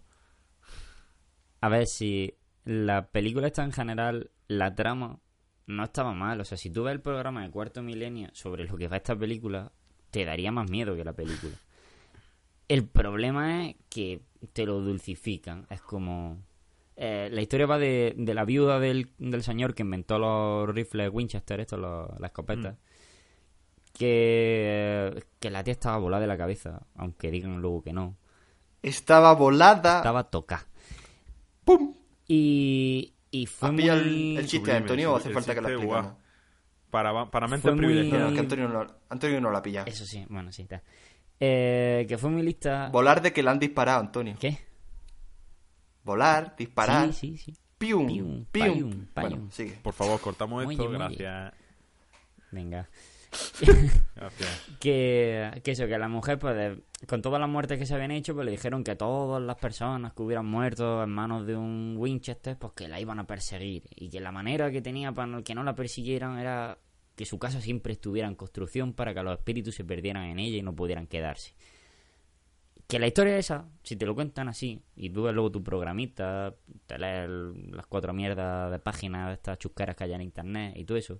A ver, si la película está en general, la trama no estaba mal. O sea, si tú ves el programa de Cuarto Milenio sobre lo que va esta película, te daría más miedo que la película. El problema es que te lo dulcifican. Es como... eh, la historia va de, de la viuda del, del señor que inventó los rifles Winchester, estos, los- las escopetas. Que, que la tía estaba volada de la cabeza, aunque digan luego que no. Estaba volada. Estaba tocada. ¡Pum! Y, y fue ¿Has muy... pillado el, el chiste de Antonio o hace el falta que lo expliquemos? Para, para mentes Fue muy- privilegiadas. No, que Antonio no, Antonio no la pilla. Eso sí, bueno, sí, está. Eh, que fue muy lista... Volar de que le han disparado, Antonio. ¿Qué? Volar, disparar. Sí, sí, sí. Pium, Pium, pium. payum. Bueno, sigue. Por favor, cortamos Muy esto, bien, muy bien. gracias. Venga. Que, eso, que la mujer, pues, con todas las muertes que se habían hecho, pues le dijeron que todas las personas que hubieran muerto en manos de un Winchester, pues que la iban a perseguir. Y que la manera que tenía para que no la persiguieran era que su casa siempre estuviera en construcción para que los espíritus se perdieran en ella y no pudieran quedarse. Que la historia esa, si te lo cuentan así, y tú ves luego tu programita, te lees las cuatro mierdas de páginas de estas chuscaras que hay en internet y todo eso,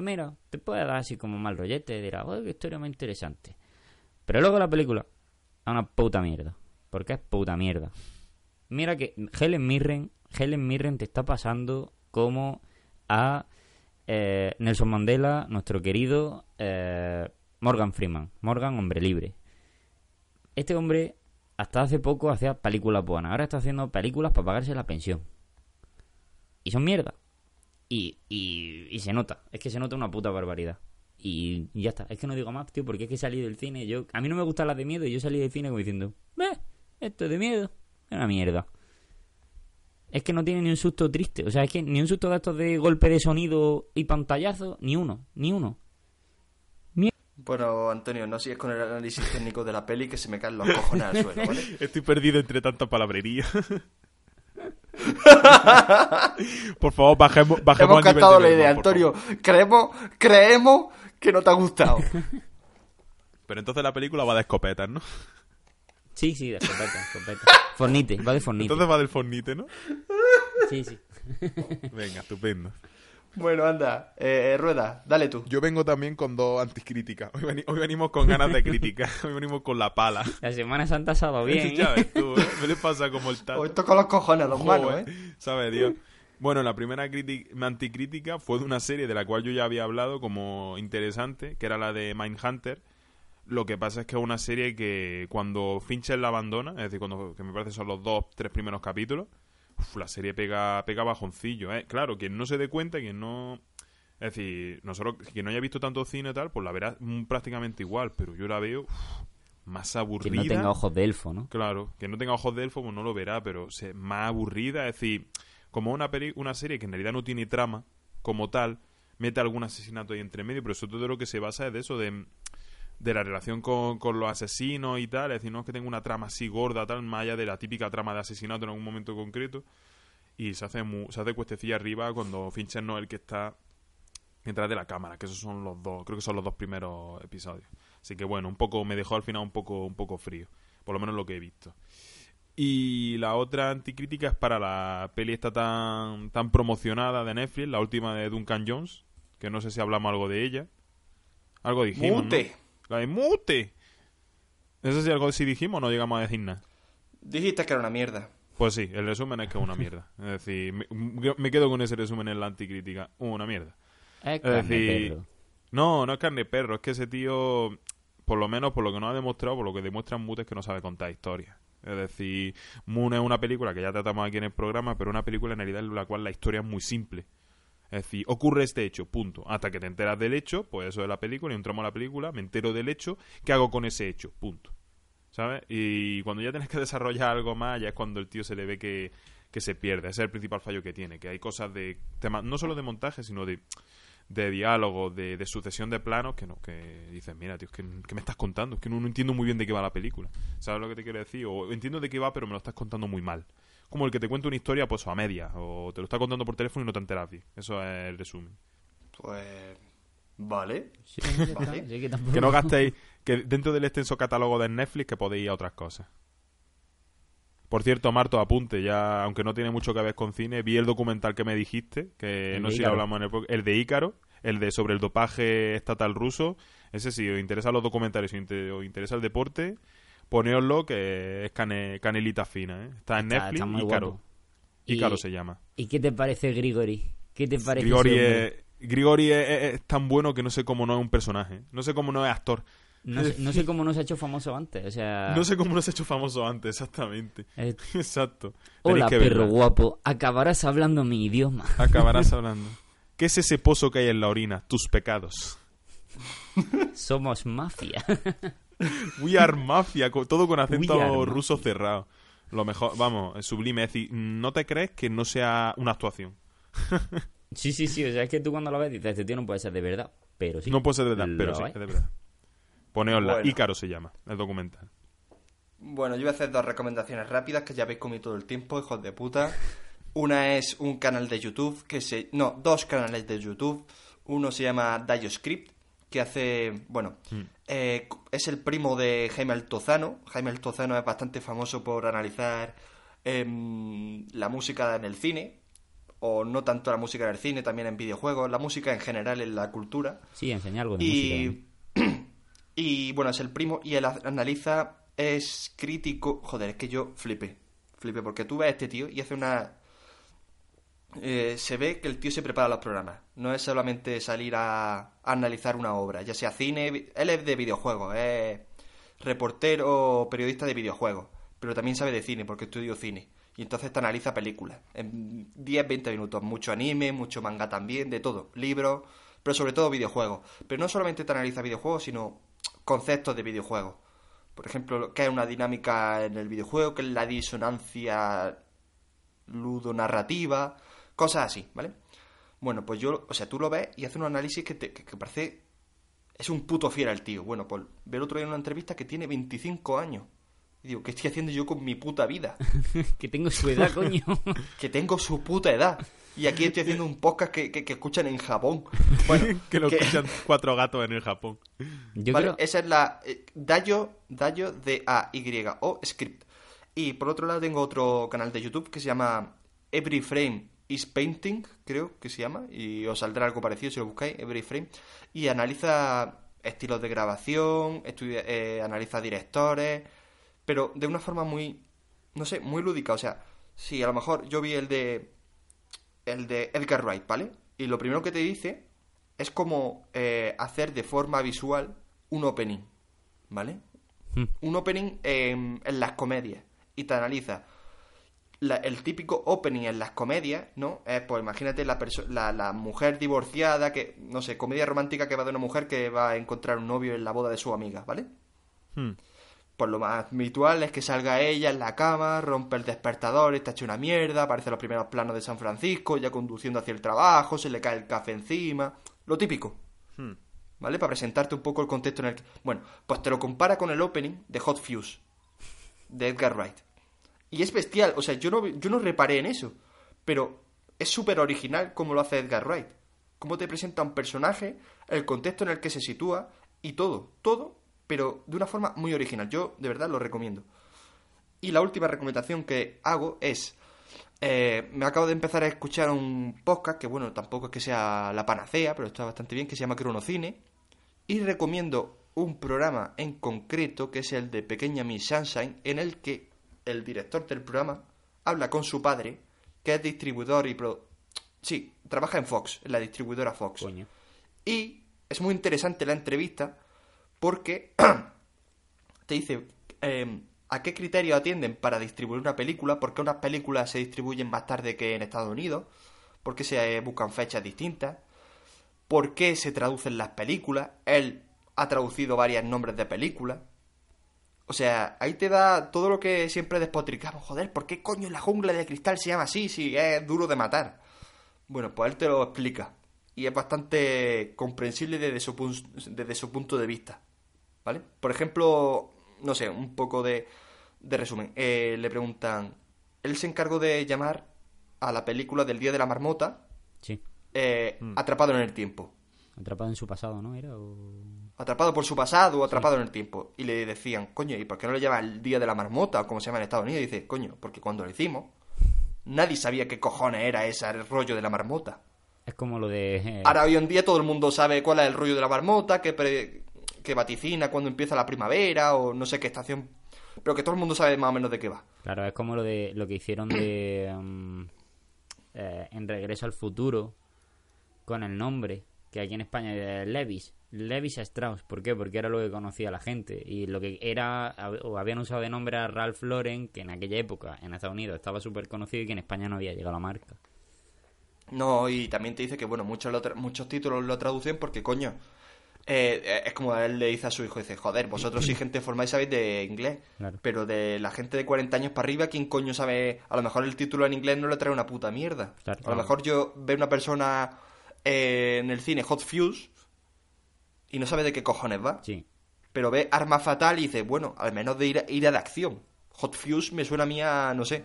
mira, te puede dar así como mal rollete y dirás, oh, qué historia más interesante. Pero luego la película es una puta mierda. Porque es puta mierda. Mira que Helen Mirren, Helen Mirren te está pasando como a eh, Nelson Mandela, nuestro querido eh, Morgan Freeman. Morgan, hombre libre. Este hombre hasta hace poco hacía películas buenas. Ahora está haciendo películas para pagarse la pensión. Y son mierda. Y, y, y se nota. Es que se nota una puta barbaridad. Y ya está. Es que no digo más, tío, porque es que salí del cine. Yo, a mí no me gustan las de miedo y yo salí del cine como diciendo, "Meh, esto es de miedo. Es una mierda. Es que no tiene ni un susto triste. O sea, es que ni un susto de estos de golpe de sonido y pantallazo, ni uno, ni uno. Bueno, Antonio, no sigues con el análisis técnico de la peli que se me caen los cojones al suelo, ¿vale? Estoy perdido entre tanta palabrería. Por favor, bajemos, bajemos Hemos de la idea, Antonio. Creemos, creemos que no te ha gustado. Pero entonces la película va de escopetas, ¿no? Sí, sí, de escopeta, escopeta. Fornite, va de Fornite. Entonces va del fornite, ¿no? Sí, sí. Venga, estupendo. Bueno, anda, eh, Rueda, dale tú. Yo vengo también con dos anticríticas. Hoy, veni- hoy venimos con ganas de crítica. Hoy venimos con la pala. La Semana Santa ha estado bien. ya ¿eh? ves tú, ¿eh? Me le pasa como el tal. Hoy toca los cojones los Joder, ¿eh? Sabe Dios. Bueno, la primera crítica, anticrítica fue de una serie de la cual yo ya había hablado como interesante, que era la de Mindhunter. Lo que pasa es que es una serie que cuando Fincher la abandona, es decir, cuando que me parece son los dos, tres primeros capítulos, uf, la serie pega, pega bajoncillo, ¿eh? Claro, quien no se dé cuenta, quien no... Es decir, nosotros, quien no haya visto tanto cine y tal, pues la verá mm, prácticamente igual, pero yo la veo uf, más Que aburrida. no tenga ojos de elfo, ¿no? Claro, que no tenga ojos de elfo, pues no lo verá, pero se, más aburrida, es decir, como una, peli- una serie que en realidad no tiene trama como tal, mete algún asesinato ahí entre medio, pero eso todo lo que se basa es de eso, de, de la relación con, con los asesinos y tal, es decir, no es que tenga una trama así gorda, tal, más allá de la típica trama de asesinato en algún momento concreto, y se hace, mu- se hace cuestecilla arriba cuando Fincher no es el que está detrás de la cámara, que esos son los dos, creo que son los dos primeros episodios. Así que bueno, un poco, me dejó al final un poco, un poco frío, por lo menos lo que he visto. Y la otra anticrítica es para la peli esta tan, tan promocionada de Netflix, la última de Duncan Jones, que no sé si hablamos algo de ella. Algo dijimos. Mute. La de Mute. Eso sí, algo sí dijimos o no llegamos a decir nada. Dijiste que era una mierda. Pues sí, el resumen es que es una mierda. Es decir, me, me quedo con ese resumen en la anticrítica. Una mierda. Es Es carne decir, perro. no, no es carne de perro, es que ese tío, por lo menos por lo que nos ha demostrado, por lo que demuestra en Mute es que no sabe contar historias. Es decir, Moon es una película que ya tratamos aquí en el programa, pero una película en realidad en la cual la historia es muy simple. Es decir, ocurre este hecho, punto. Hasta que te enteras del hecho, pues eso es la película, y entramos a la película, me entero del hecho, ¿qué hago con ese hecho? Punto. ¿Sabes? Y cuando ya tienes que desarrollar algo más, ya es cuando el tío se le ve que, que se pierde. Ese es el principal fallo que tiene, que hay cosas de temas, no solo de montaje, sino de, de diálogo, de, de sucesión de planos, que no, que dices, mira, tío, ¿qué me estás contando? Es que no, no entiendo muy bien de qué va la película. ¿Sabes lo que te quiero decir? O entiendo de qué va, pero me lo estás contando muy mal. Como el que te cuenta una historia, pues a media, o te lo está contando por teléfono y no te enteras bien. Eso es el resumen. Pues. Vale. Sí. Vale. Sí, que tampoco- Que no gastéis, que dentro del extenso catálogo de Netflix que podéis ir a otras cosas. Por cierto, Marto, apunte, ya, aunque no tiene mucho que ver con cine, vi el documental que me dijiste, que El no sé si hablamos en el, el de Ícaro, el de sobre el dopaje estatal ruso. Ese sí, os interesan los documentales, os interesa el deporte, poneoslo, que es cane- canelita fina, ¿eh? Está en Está- Netflix, está guapo. Ícaro Y- se llama. ¿Y qué te parece Grigori? ¿Qué te parece Grigori, es, Grigori es, es- es tan bueno que no sé cómo no es un personaje. ¿eh? No sé cómo no es actor. No sé, no sé cómo no se ha hecho famoso antes, o sea... No sé cómo no se ha hecho famoso antes, exactamente. eh, Exacto. Hola, que perro guapo, acabarás hablando mi idioma. Acabarás hablando. ¿Qué es ese pozo que hay en la orina? Tus pecados. Somos mafia. We are mafia, todo con acento ruso cerrado. Lo mejor, vamos, es sublime. Es decir, no te crees que no sea una actuación. sí, sí, sí, o sea, es que tú cuando lo ves dices, este tío no puede ser de verdad. Pero sí. No puede ser de verdad, pero sí, es. es de verdad. Poneosla. Bueno. Ícaro se llama, el documental. Bueno, yo voy a hacer dos recomendaciones rápidas que ya habéis comido todo el tiempo, hijos de puta. Una es un canal de YouTube que se... No, dos canales de YouTube. Uno se llama DioScript, que hace... Bueno, eh, es el primo de Jaime Altozano. Jaime Altozano es bastante famoso por analizar em, la música en el cine. O no tanto la música en el cine, también en videojuegos. La música en general en la cultura. Sí, enseña algo de música. Y, y bueno, es el primo y él analiza, es crítico. Joder, es que yo flipé. Flipé, porque tú ves a este tío y hace una. Eh, se ve que el tío se prepara los programas. No es solamente salir a, analizar una obra, ya sea cine. Él es de videojuegos, es reportero o periodista de videojuegos. Pero también sabe de cine, porque estudió cine. Y entonces te analiza películas. En 10-20 minutos. Mucho anime, mucho manga también, de todo. Libros, pero sobre todo videojuegos. Pero no solamente te analiza videojuegos, sino conceptos de videojuegos. Por ejemplo, qué es una dinámica en el videojuego, qué es la disonancia ludonarrativa, cosas así, ¿vale? Bueno, pues yo, o sea, tú lo ves y hace un análisis que, te, que, que parece... Es un puto fiera el tío. Bueno, pues ve el otro día en una entrevista que tiene 25 años. Y digo, ¿qué estoy haciendo yo con mi puta vida? que tengo su edad, coño. que tengo su puta edad. Y aquí estoy haciendo un podcast que, que, que escuchan en Japón. Bueno, que lo que- escuchan cuatro gatos en el Japón. Yo Vale, creo... esa es la eh, Dayo, Dayo D-A-Y-O Script. Y por otro lado tengo otro canal de YouTube que se llama Every Frame is Painting, creo que se llama, y os saldrá algo parecido si lo buscáis, Every Frame, y analiza estilos de grabación, estudia- eh, analiza directores, pero de una forma muy, no sé, muy lúdica, o sea, si a lo mejor yo vi el de el de Edgar Wright, ¿vale? Y lo primero que te dice es como eh, hacer de forma visual un opening, ¿vale? Hmm. Un opening en, en las comedias y te analiza la- el típico opening en las comedias, ¿no? Es, pues imagínate la, la, la mujer divorciada, que, no sé, comedia romántica que va de una mujer que va a encontrar un novio en la boda de su amiga, ¿vale? Hmm. Pues lo más habitual es que salga ella en la cama, rompe el despertador, está hecho una mierda, aparece los primeros planos de San Francisco, ya conduciendo hacia el trabajo, se le cae el café encima, lo típico, Hmm. ¿vale? Para presentarte un poco el contexto en el que... Bueno, pues te lo compara con el opening de Hot Fuse, de Edgar Wright. Y es bestial, o sea, yo no, yo no reparé en eso, pero es súper original como lo hace Edgar Wright. Cómo te presenta un personaje, el contexto en el que se sitúa y todo, todo, pero de una forma muy original. Yo de verdad lo recomiendo. Y la última recomendación que hago es, eh, me acabo de empezar a escuchar un podcast que bueno, tampoco es que sea la panacea, pero está bastante bien, que se llama Cronocine. Y recomiendo un programa en concreto, que es el de Pequeña Miss Sunshine, en el que el director del programa habla con su padre, que es distribuidor y... Pro... Sí, trabaja en Fox, en la distribuidora Fox. Coño. Y es muy interesante la entrevista porque te dice eh, a qué criterio atienden para distribuir una película, por qué unas películas se distribuyen más tarde que en Estados Unidos, por qué se eh, buscan fechas distintas, por qué se traducen las películas. Él ha traducido varios nombres de películas. O sea, ahí te da todo lo que siempre despotricamos. Joder, ¿por qué coño la jungla de cristal se llama así si es duro de matar? Bueno, pues él te lo explica. Y es bastante comprensible desde su, pun- desde su punto de vista. ¿Vale? Por ejemplo, no sé, un poco de, de resumen. Eh, le preguntan... Él se encargó de llamar a la película del Día de la Marmota Sí. eh, Atrapado en el Tiempo. Atrapado en su pasado, ¿no? Era o... Atrapado por su pasado o atrapado en el tiempo. Y le decían, coño, ¿y por qué no le llama el Día de la Marmota o como se llama en Estados Unidos? Y dice, coño, porque cuando lo hicimos, nadie sabía qué cojones era ese rollo de la marmota. Es como lo de... eh, Ahora hoy en día todo el mundo sabe cuál es el rollo de la marmota, que, pre- que vaticina cuando empieza la primavera o no sé qué estación. Pero que todo el mundo sabe más o menos de qué va. Claro, es como lo de lo que hicieron de mm, eh, en Regreso al Futuro con el nombre que aquí en España es Levis, Levis Strauss. ¿Por qué? Porque era lo que conocía la gente y lo que era o habían usado de nombre a Ralph Lauren, que en aquella época en Estados Unidos estaba súper conocido y que en España no había llegado la marca. No, y también te dice que, bueno, muchos, lo muchos títulos lo traducen porque, coño, eh, es como él le dice a su hijo, dice, joder, vosotros sois gente formal y sabéis de inglés, Claro. pero de la gente de 40 años para arriba, ¿quién coño sabe? A lo mejor el título en inglés no le trae una puta mierda. Claro, a lo claro. mejor yo veo una persona eh, en el cine, Hot Fuse, y no sabe de qué cojones va. Sí. Pero ve Arma Fatal y dice, bueno, al menos de ira, ira de acción. Hot Fuse me suena a mí a, no sé.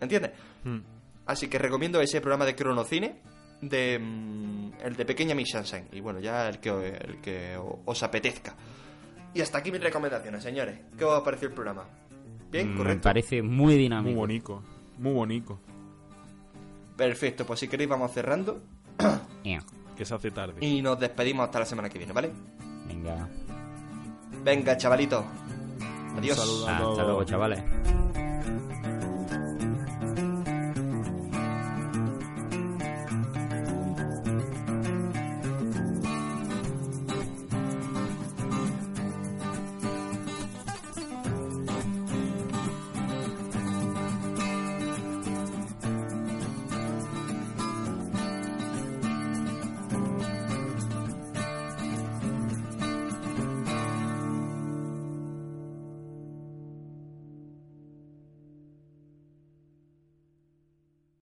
¿Entiendes? Hmm. Así que recomiendo ese programa de Cronocine, de mm, el de Pequeña Miss Sunshine. Y bueno, ya el que, el que os apetezca. Y hasta aquí mis recomendaciones, señores. ¿Qué os ha parecido el programa? Bien, Me correcto. parece muy Muy dinámico. bonito. Muy bonito. Perfecto, pues si queréis vamos cerrando. Que se hace tarde. Y nos despedimos hasta la semana que viene, ¿vale? Venga. Venga, chavalitos. Adiós. saludo a Hasta todos. luego, chavales.